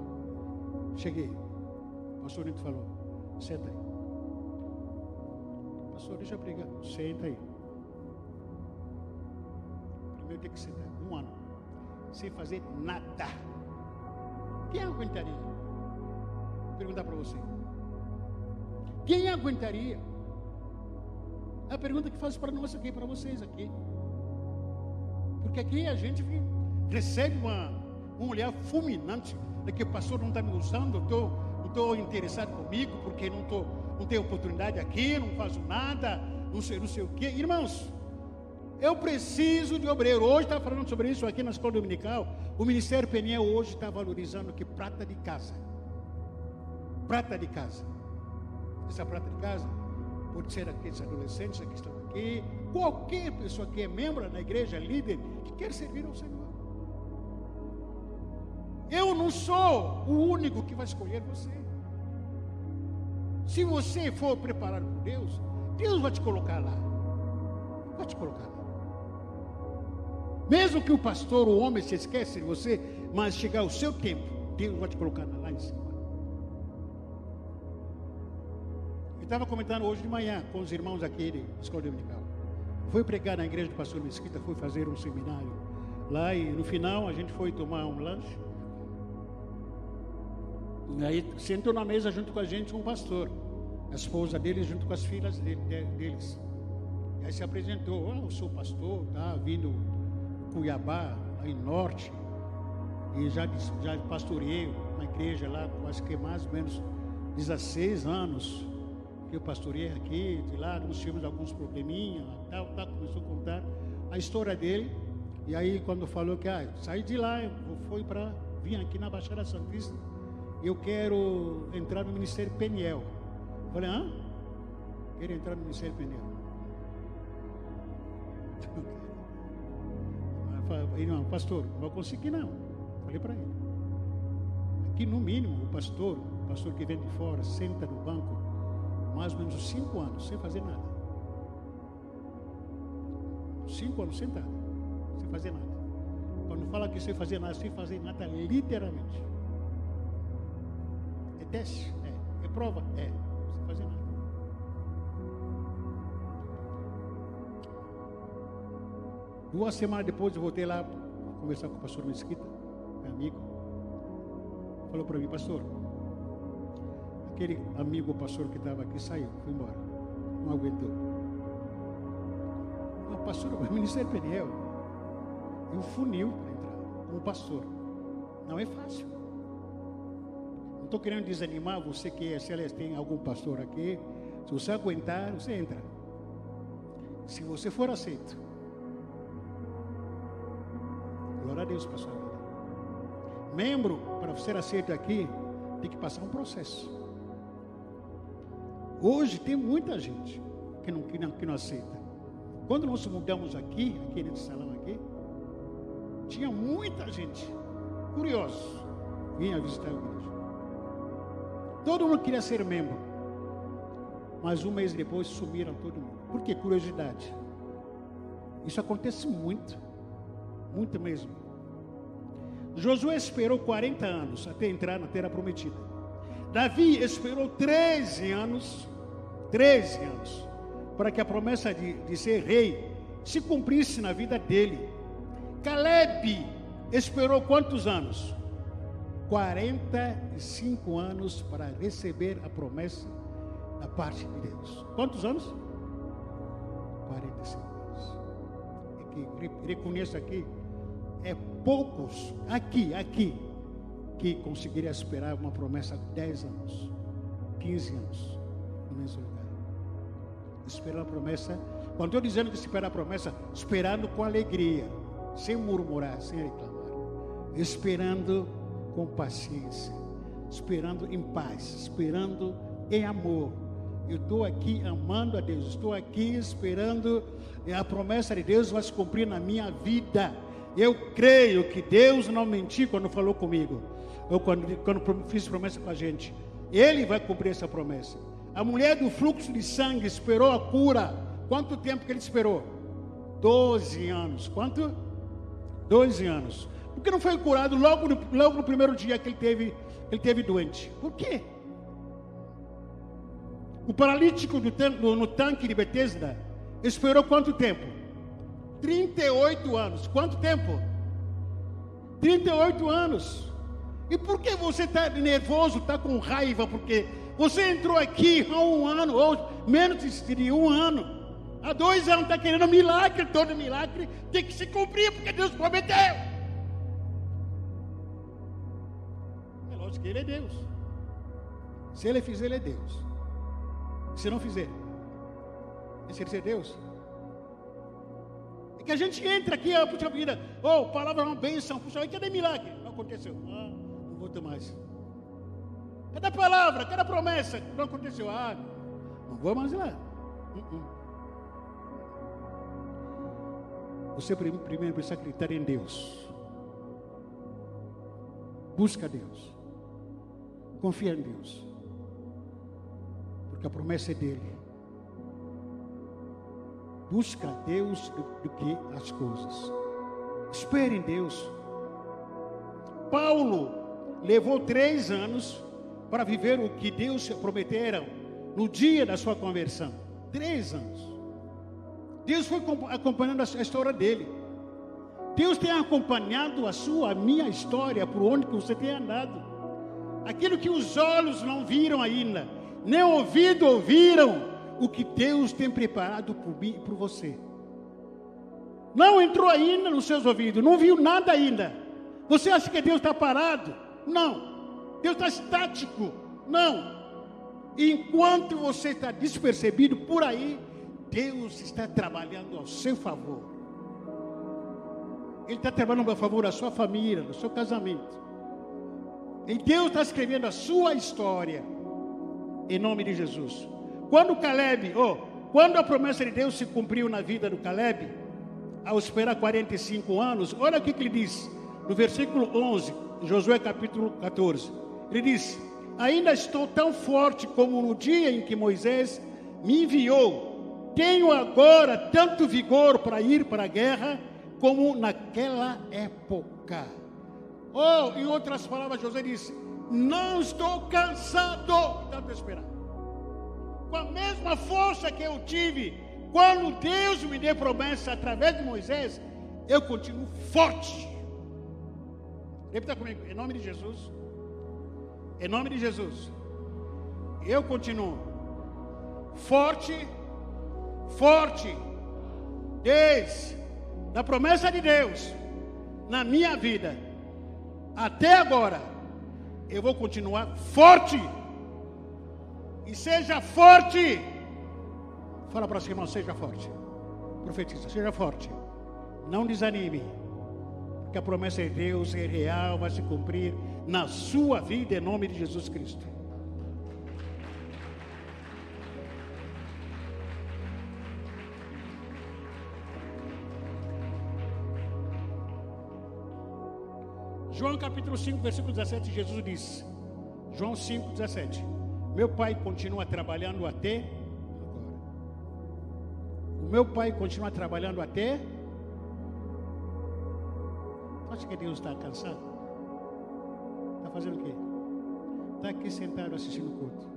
Cheguei. O pastor Nito falou: senta aí. Pastor, deixa eu pregar. Senta aí. Primeiro tem que sentar. Um ano. Sem fazer nada. Quem aguentaria? Vou perguntar para você. Quem aguentaria? É a pergunta que faço para nós aqui, para vocês aqui. Porque aqui a gente recebe uma, um olhar fulminante de que o pastor não está me usando, eu estou interessado comigo, porque não estou não tenho oportunidade aqui, não faço nada, não sei, não sei o quê. Irmãos, eu preciso de obreiro. Hoje está falando sobre isso aqui na escola dominical. O Ministério Peniel hoje está valorizando que prata de casa. Prata de casa. Essa prata de casa pode ser aqueles adolescentes que estão aqui, qualquer pessoa que é membro da igreja, líder, que quer servir ao Senhor. Eu não sou o único que vai escolher você. Se você for preparado por Deus, Deus vai te colocar lá. Vai te colocar lá. Mesmo que o pastor, o homem, se esqueça de você, mas chegar o seu tempo, Deus vai te colocar lá em cima. Eu estava comentando hoje de manhã com os irmãos aqui de escola dominical. Foi pregar na igreja do pastor Mesquita, foi fazer um seminário lá e no final a gente foi tomar um lanche. E aí sentou na mesa junto com a gente um pastor, a esposa dele junto com as filhas deles. E aí se apresentou, oh, eu sou pastor, tá vindo Cuiabá, lá em Norte, e já, já pastoreei uma igreja lá, acho que mais ou menos 16 anos que eu pastoreei aqui, de lá nós tivemos alguns probleminhas, tal, tal, começou a contar a história dele, e aí quando falou que ah, saí de lá, foi para vir aqui na Baixada Santista, eu quero entrar no Ministério Peniel. Falei, hã? Quero entrar no Ministério Peniel. Não, pastor, não vou conseguir não. Falei para ele. Aqui no mínimo, o pastor, o pastor que vem de fora, senta no banco mais ou menos cinco anos sem fazer nada. Cinco anos sentado, sem fazer nada. Quando fala que sem fazer nada, sem fazer nada, literalmente. É teste? É. É prova? É. Duas semanas depois eu voltei lá conversar com o pastor Mesquita, meu amigo. Falou para mim, pastor, aquele amigo pastor que estava aqui saiu, foi embora. Não aguentou. O pastor, o Ministério Peniel, e o funil para entrar como pastor. Não é fácil. Não estou querendo desanimar você que se elas tem algum pastor aqui. Se você aguentar, você entra. Se você for aceito, Glória a Deus para sua vida. Membro, para ser aceito aqui, tem que passar um processo. Hoje tem muita gente que não, que não, que não aceita. Quando nós mudamos aqui, aqui nesse salão aqui, tinha muita gente curiosa vinha visitar a igreja. Todo mundo queria ser membro. Mas um mês depois sumiram todo mundo. Por que? Curiosidade. Isso acontece muito. Muito mesmo. Josué esperou 40 anos até entrar na terra prometida. Davi esperou 13 anos, 13 anos, para que a promessa de, de ser rei se cumprisse na vida dele. Caleb esperou quantos anos? 45 anos para receber a promessa da parte de Deus. Quantos anos? 45 anos. É que reconheço aqui é poucos aqui, aqui, que conseguiria esperar uma promessa de 10 anos, 15 anos, no mesmo lugar. Esperar a promessa, quando estou dizendo que esperar a promessa, esperando com alegria, sem murmurar, sem reclamar, esperando com paciência, esperando em paz, esperando em amor. Eu estou aqui amando a Deus, estou aqui esperando a promessa de Deus vai se cumprir na minha vida. Eu creio que Deus não mentiu quando falou comigo, ou quando, quando fiz promessa com a gente. Ele vai cumprir essa promessa. A mulher do fluxo de sangue esperou a cura. Quanto tempo que ele esperou? Doze anos. Quanto? Doze anos. Por que não foi curado logo no, logo no primeiro dia que ele teve, ele teve doente? Por quê? O paralítico no, no tanque de Betesda esperou quanto tempo? 38 anos. Quanto tempo? 38 anos. E por que você está nervoso, está com raiva? Porque você entrou aqui há um ano, ou menos de um ano. Há dois anos está querendo milagre, todo milagre tem que se cumprir, porque Deus prometeu. É lógico que Ele é Deus. Se Ele fizer, Ele é Deus. Se não fizer, se Ele ser Deus, que a gente entra aqui, ah, puxa vida, oh, palavra é uma bênção, puxa vida, cadê milagre? Não aconteceu. Ah, não vou ter mais. Cadê a palavra? Cadê a promessa? Não aconteceu. Ah, não vou mais lá. Uh -uh. Você primeiro precisa acreditar em Deus. Busca Deus. Confia em Deus. Porque a promessa é dele. Busca Deus do, que as coisas. Espere em Deus. Paulo levou três anos para viver o que Deus prometeram no dia da sua conversão. Três anos. Deus foi acompanhando a história dele. Deus tem acompanhado a sua, a minha história, por onde você tem andado. Aquilo que os olhos não viram ainda, nem ouvido ouviram, o que Deus tem preparado por mim e por você. Não entrou ainda nos seus ouvidos, não viu nada ainda. Você acha que Deus está parado? Não. Deus está estático? Não. Enquanto você está despercebido por aí, Deus está trabalhando ao seu favor. Ele está trabalhando a favor da sua família, do seu casamento. E Deus está escrevendo a sua história. Em nome de Jesus. Quando Caleb, oh, quando a promessa de Deus se cumpriu na vida do Caleb, ao esperar 45 anos, olha o que ele diz no versículo 11, Josué capítulo 14. Ele diz: Ainda estou tão forte como no dia em que Moisés me enviou. Tenho agora tanto vigor para ir para a guerra como naquela época. Ou, oh, em outras palavras, José disse: Não estou cansado tanto esperar. Com a mesma força que eu tive quando Deus me deu promessa através de Moisés, eu continuo forte. Repita comigo, em nome de Jesus. Em nome de Jesus. Eu continuo forte, forte, desde da promessa de Deus na minha vida até agora, eu vou continuar forte. E seja forte. Fala para o seu irmão, seja forte. Profetiza, seja forte. Não desanime. Porque a promessa de Deus é real, vai se cumprir na sua vida em nome de Jesus Cristo. João capítulo 5, versículo 17, Jesus diz: João 5, 17. Meu pai continua trabalhando até agora. O meu pai continua trabalhando até. Acha que Deus está cansado? Está fazendo o quê? Está aqui sentado assistindo o culto.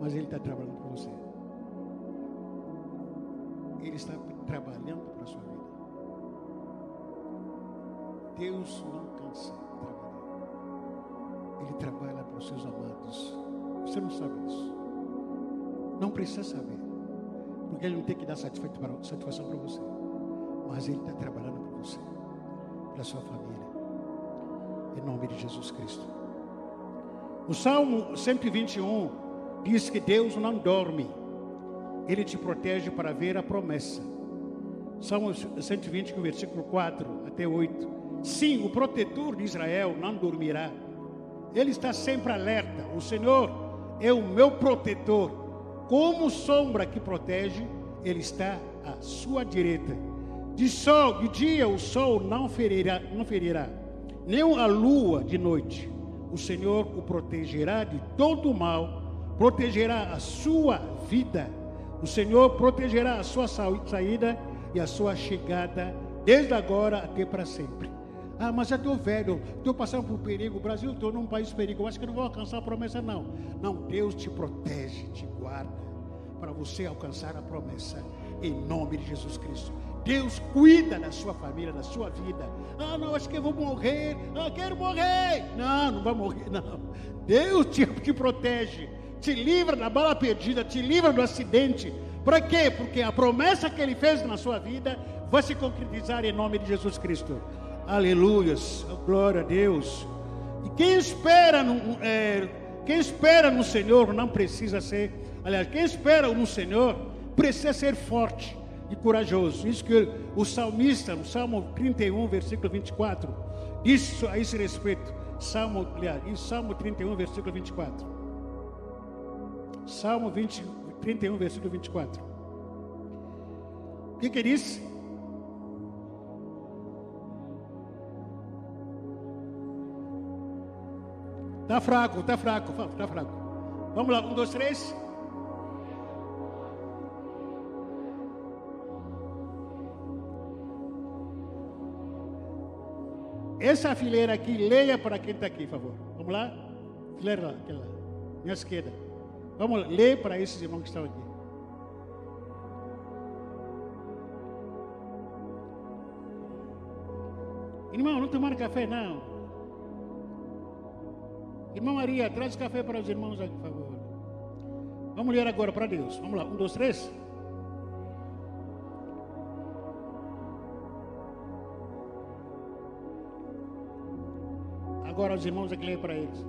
Mas Ele está trabalhando por você. Ele está trabalhando para a sua vida. Deus não cansa de trabalhar. Ele trabalha para os seus amados. Você não sabe disso. Não precisa saber. Porque ele não tem que dar satisfação para você. Mas ele está trabalhando para você. Para sua família. Em nome de Jesus Cristo. O Salmo 121 diz que Deus não dorme. Ele te protege para ver a promessa. Salmo 120, versículo 4 até 8. Sim, o protetor de Israel não dormirá. Ele está sempre alerta. O Senhor é o meu protetor. Como sombra que protege, ele está à sua direita. De sol, de dia o sol não ferirá, não ferirá, nem a lua de noite. O Senhor o protegerá de todo o mal, protegerá a sua vida. O Senhor protegerá a sua saída e a sua chegada, desde agora até para sempre. Ah, mas já estou velho, estou passando por perigo. O Brasil estou num país perigo. Acho que não vou alcançar a promessa, não. Não, Deus te protege, te guarda para você alcançar a promessa em nome de Jesus Cristo. Deus cuida da sua família, da sua vida. Ah, não, acho que eu vou morrer. Ah, quero morrer. Não, não vai morrer, não. Deus te, te protege, te livra da bala perdida, te livra do acidente. Para quê? Porque a promessa que Ele fez na sua vida vai se concretizar em nome de Jesus Cristo. Aleluias, glória a Deus. E quem espera no, é, quem espera no Senhor não precisa ser, aliás, quem espera no Senhor precisa ser forte e corajoso. Isso que o salmista, no Salmo 31, versículo 24, diz a esse respeito. Salmo, aliás, em Salmo 31, versículo 24. Salmo 20, 31, versículo 24. O que que diz? Está fraco, está fraco, está fraco. Vamos lá, um, dois, três. Essa fileira aqui, leia para quem está aqui, por favor. Vamos lá? Fileira lá, aquela lá. Minha esquerda. Vamos ler para esses irmãos que estão aqui. Irmão, não tomar café, não. Irmã Maria, traz café para os irmãos aqui, por favor. Vamos ler agora para Deus. Vamos lá, um, dois, três. Agora os irmãos aqui lê para eles.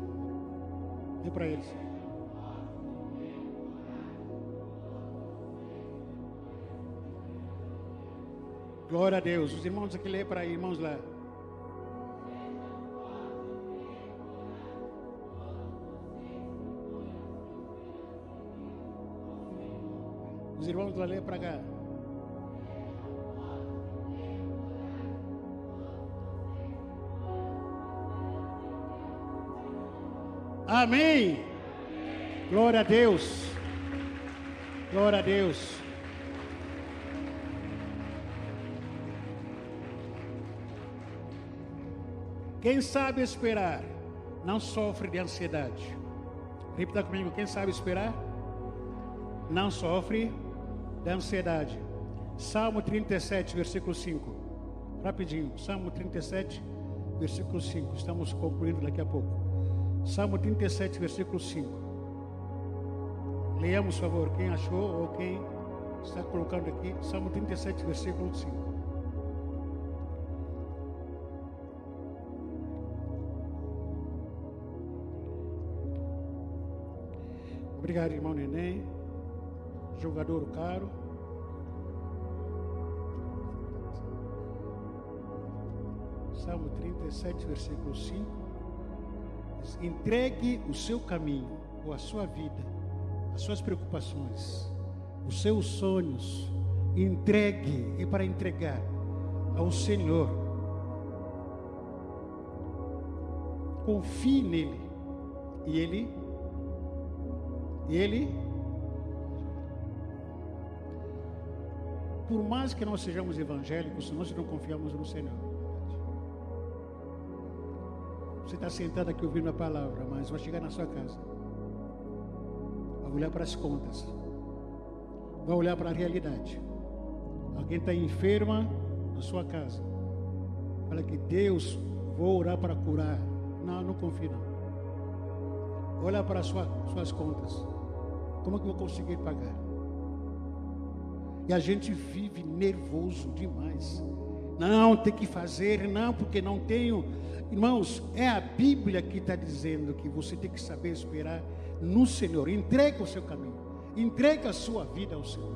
Lê para eles. Glória a Deus. Os irmãos aqui lê para irmãos lá. Os irmãos lá lê para cá. Amém. Glória a Deus. Glória a Deus. Quem sabe esperar não sofre de ansiedade. Repita comigo: quem sabe esperar não sofre de ansiedade. Salmo 37, versículo 5. Rapidinho, Salmo 37, versículo 5. Estamos concluindo daqui a pouco. Salmo 37, versículo 5. Leamos, por favor, quem achou ou quem está colocando aqui. Salmo 37, versículo 5. Obrigado, irmão Neném. Jogador caro. Salmo 37, versículo 5. Entregue o seu caminho, ou a sua vida, as suas preocupações, os seus sonhos. Entregue, e para entregar ao Senhor. Confie nele. E ele, e ele, por mais que nós sejamos evangélicos, nós não confiamos no Senhor. Você está sentado aqui ouvindo a palavra, mas vai chegar na sua casa. Vai olhar para as contas. Vai olhar para a realidade. Alguém está enferma na sua casa. Fala que Deus, vou orar para curar. Não, não confio não. Olha para sua, suas contas. Como é que eu vou conseguir pagar? E a gente vive nervoso demais. Não, tem que fazer, não, porque não tenho. Irmãos, é a Bíblia que está dizendo que você tem que saber esperar no Senhor. Entrega o seu caminho, entrega a sua vida ao Senhor.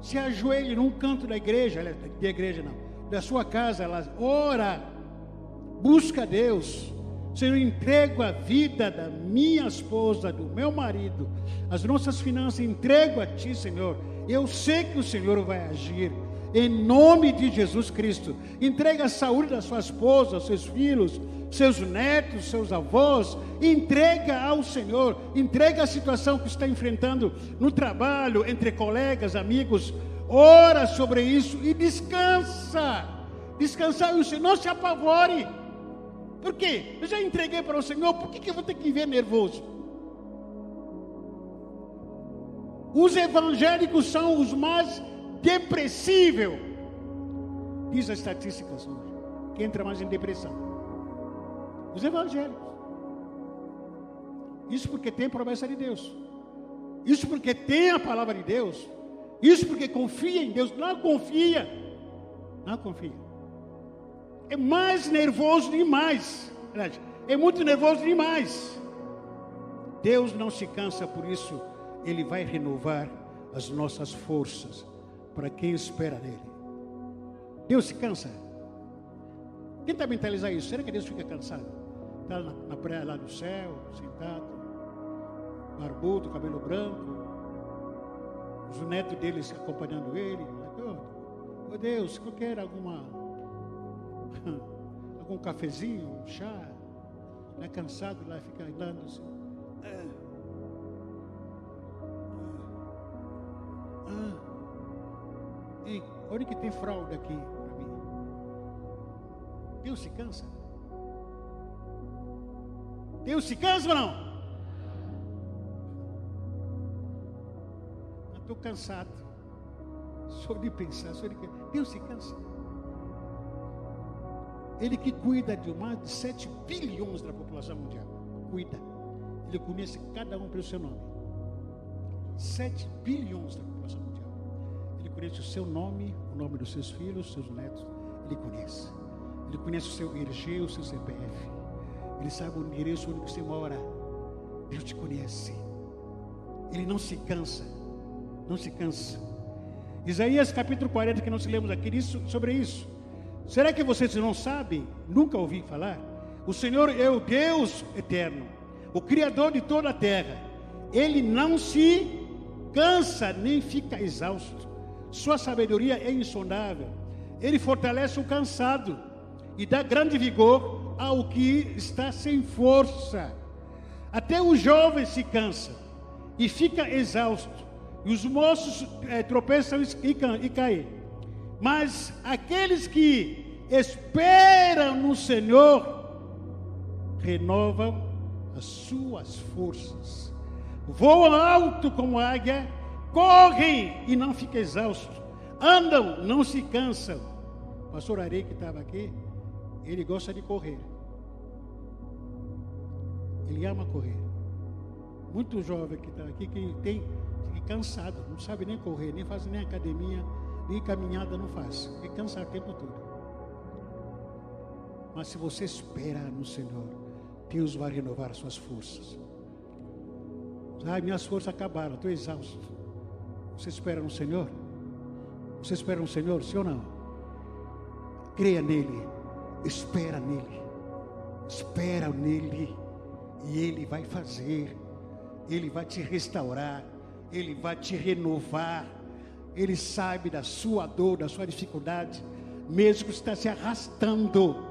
Se ajoelhe num canto da igreja, da igreja não, da sua casa, ela ora, busca Deus. Senhor, entrego a vida da minha esposa, do meu marido, as nossas finanças, entrego a Ti, Senhor. Eu sei que o Senhor vai agir. Em nome de Jesus Cristo. Entrega a saúde da sua esposa, seus filhos, seus netos, seus avós. Entrega ao Senhor. Entrega a situação que está enfrentando no trabalho, entre colegas, amigos. Ora sobre isso e descansa. Descansar o Senhor. Não se apavore. Por quê? Eu já entreguei para o Senhor. Por que, que eu vou ter que ver nervoso? Os evangélicos são os mais depressíveis. Diz as estatísticas hoje. Que entra mais em depressão. Os evangélicos. Isso porque tem promessa de Deus. Isso porque tem a palavra de Deus. Isso porque confia em Deus. Não confia. Não confia. É mais nervoso demais. É muito nervoso demais. Deus não se cansa por isso ele vai renovar as nossas forças para quem espera nele. Deus se cansa. Tenta mentalizar isso. Será que Deus fica cansado? Está na, na praia lá no céu, sentado, barbudo, cabelo branco, os netos dele acompanhando ele. Oh, oh Deus, eu quero alguma algum cafezinho, um chá. Não é cansado lá ficar andando assim. Ah, ei, onde que tem fralda aqui para mim? Deus se cansa. Deus se cansa ou não? Estou cansado. Só de pensar, só de Deus se cansa. Ele que cuida de mais de 7 bilhões da população mundial. Cuida. Ele conhece cada um pelo seu nome. 7 bilhões da população mundial. Ele conhece o seu nome, o nome dos seus filhos, seus netos. Ele conhece. Ele conhece o seu RG, o seu CPF. Ele sabe o endereço onde você mora. Deus te conhece. Ele não se cansa. Não se cansa. Isaías capítulo 40, que nós lemos aqui isso, sobre isso. Será que vocês não sabem? Nunca ouvi falar. O Senhor é o Deus eterno, o Criador de toda a terra. Ele não se cansa nem fica exausto. Sua sabedoria é insondável. Ele fortalece o cansado e dá grande vigor ao que está sem força. Até o jovem se cansa e fica exausto, e os moços é, tropeçam e, e caem. Mas aqueles que esperam no Senhor renovam as suas forças, voam alto como águia, correm e não ficam exaustos, andam, não se cansam. O pastor Arei que estava aqui, ele gosta de correr. Ele ama correr. Muito jovem que está aqui, que tem que cansado, não sabe nem correr, nem faz nem academia, nem caminhada não faz. É cansado o tempo todo. Mas se você espera no Senhor, Deus vai renovar suas forças. Ai, minhas forças acabaram, estou exausto. Você espera no Senhor? Você espera no Senhor, sim ou não? Creia nele, espera nele, espera nele, e ele vai fazer, ele vai te restaurar, ele vai te renovar. Ele sabe da sua dor, da sua dificuldade, mesmo que está se arrastando.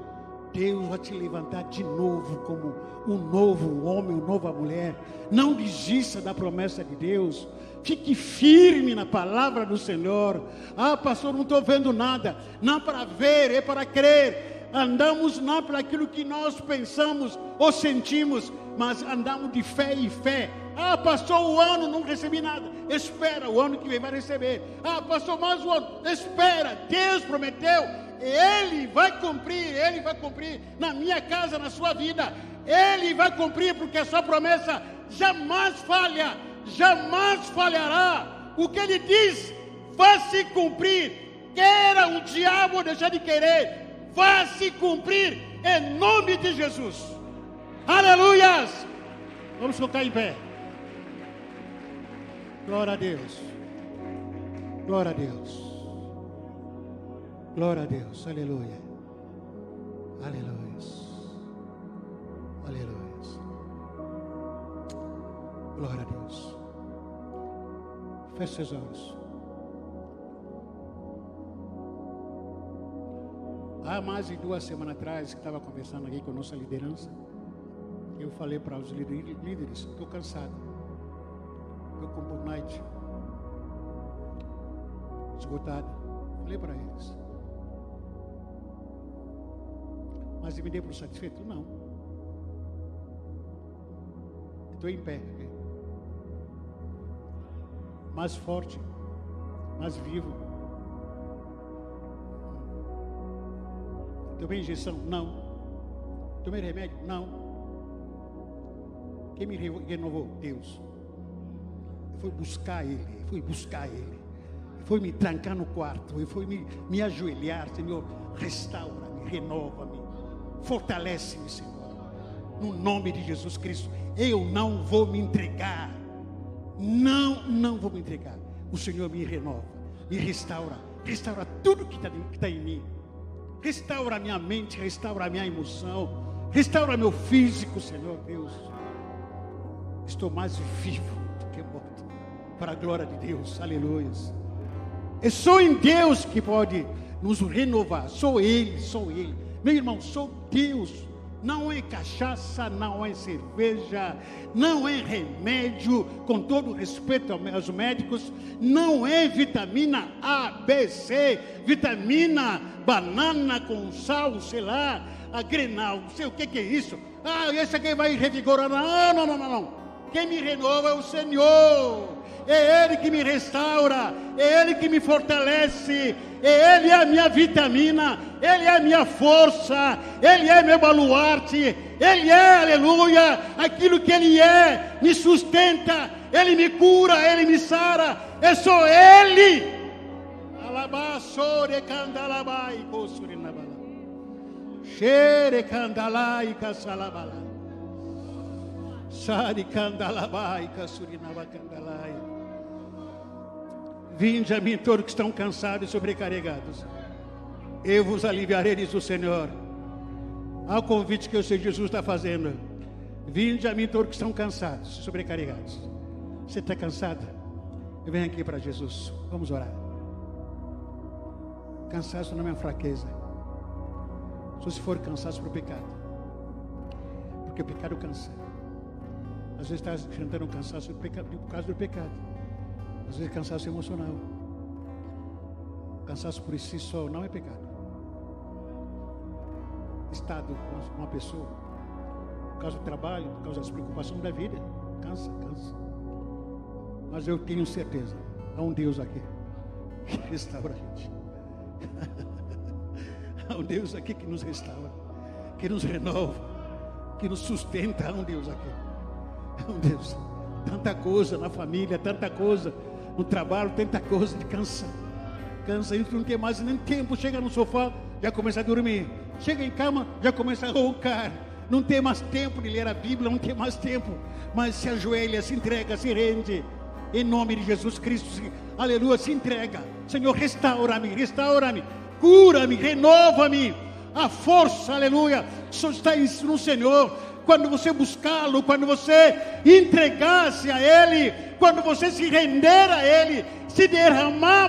Deus vai te levantar de novo como um novo homem, uma nova mulher. Não desista da promessa de Deus. Fique firme na palavra do Senhor. Ah, pastor, não estou vendo nada. Não para ver, é para crer. Andamos não para aquilo que nós pensamos ou sentimos, mas andamos de fé em fé. Ah, passou o ano, não recebi nada. Espera, o ano que vem vai receber. Ah, passou mais um ano. Espera, Deus prometeu. Ele vai cumprir, Ele vai cumprir na minha casa, na sua vida. Ele vai cumprir, porque a sua promessa jamais falha, jamais falhará. O que Ele diz vai se cumprir. Queira o diabo deixar de querer, vai se cumprir em nome de Jesus. Aleluias! Vamos colocar em pé. Glória a Deus. Glória a Deus. Glória a Deus. Aleluia. Aleluia. Aleluia. Glória a Deus. Feche seus olhos. Há mais de duas semanas atrás, que estava conversando aqui com a nossa liderança, eu falei para os líderes, estou cansado eu como night esgotado. Falei para eles. Mas me dei por satisfeito? Não. Estou em pé. Mais forte, mais vivo. Tomei injeção? Não. Tomei remédio? Não. Quem me renovou? Deus foi buscar Ele, foi buscar Ele, foi me trancar no quarto, e foi me, me ajoelhar, Senhor, restaura-me, renova-me, fortalece-me, Senhor, no nome de Jesus Cristo. Eu não vou me entregar, não, não vou me entregar. O Senhor me renova, me restaura, restaura tudo que está tá em mim, restaura a minha mente, restaura a minha emoção, restaura meu físico, Senhor Deus. Estou mais vivo do que morto para a glória de Deus. Aleluia. É só em Deus que pode nos renovar. Sou Ele, sou Ele. Meu irmão, sou Deus. Não é cachaça, não é cerveja, não é remédio, com todo respeito aos médicos, não é vitamina A, B, C, vitamina banana com sal, sei lá, a sei o que, que é isso. Ah, esse aqui vai revigorar. Não, não, não, não, não. Quem me renova é o Senhor. É Ele que me restaura, é Ele que me fortalece, é Ele é a minha vitamina, Ele é a minha força, Ele é meu baluarte, Ele é, aleluia, aquilo que Ele é, me sustenta, Ele me cura, Ele me sara, é só Ele. Alabassore candalabai, cosurinabala. Shere candalai, casalabala. Sari candalabai, casurinaba candalai. Vinde a mim todos que estão cansados e sobrecarregados. Eu vos aliviarei, diz o Senhor. Ao convite que o Senhor Jesus está fazendo. Vinde a mim todos que estão cansados e sobrecarregados. Você está cansado? Vem aqui para Jesus. Vamos orar. Cansaço não é fraqueza. Só se for cansaço para o pecado. Porque o pecado cansa. Às vezes está enfrentando um cansaço por causa do pecado. Às vezes cansaço emocional. Cansaço por si só não é pecado. Estado com uma pessoa, por causa do trabalho, por causa das preocupações da vida, cansa, cansa. Mas eu tenho certeza, há um Deus aqui que restaura a gente. há um Deus aqui que nos restaura, que nos renova, que nos sustenta. Há um Deus aqui. Um Deus. Tanta coisa na família, tanta coisa no trabalho, tanta coisa cansa. Cansa, a gente não tem mais nem tempo. Chega no sofá, já começa a dormir. Chega em cama, já começa a roncar. Não tem mais tempo de ler a Bíblia, não tem mais tempo. Mas se ajoelha, se entrega, se rende. Em nome de Jesus Cristo, se, aleluia, se entrega. Senhor, restaura-me, restaura-me, cura-me, renova-me. A força, aleluia, só está no Senhor quando você buscá-lo, quando você entregar-se a Ele, quando você se render a Ele, se derramar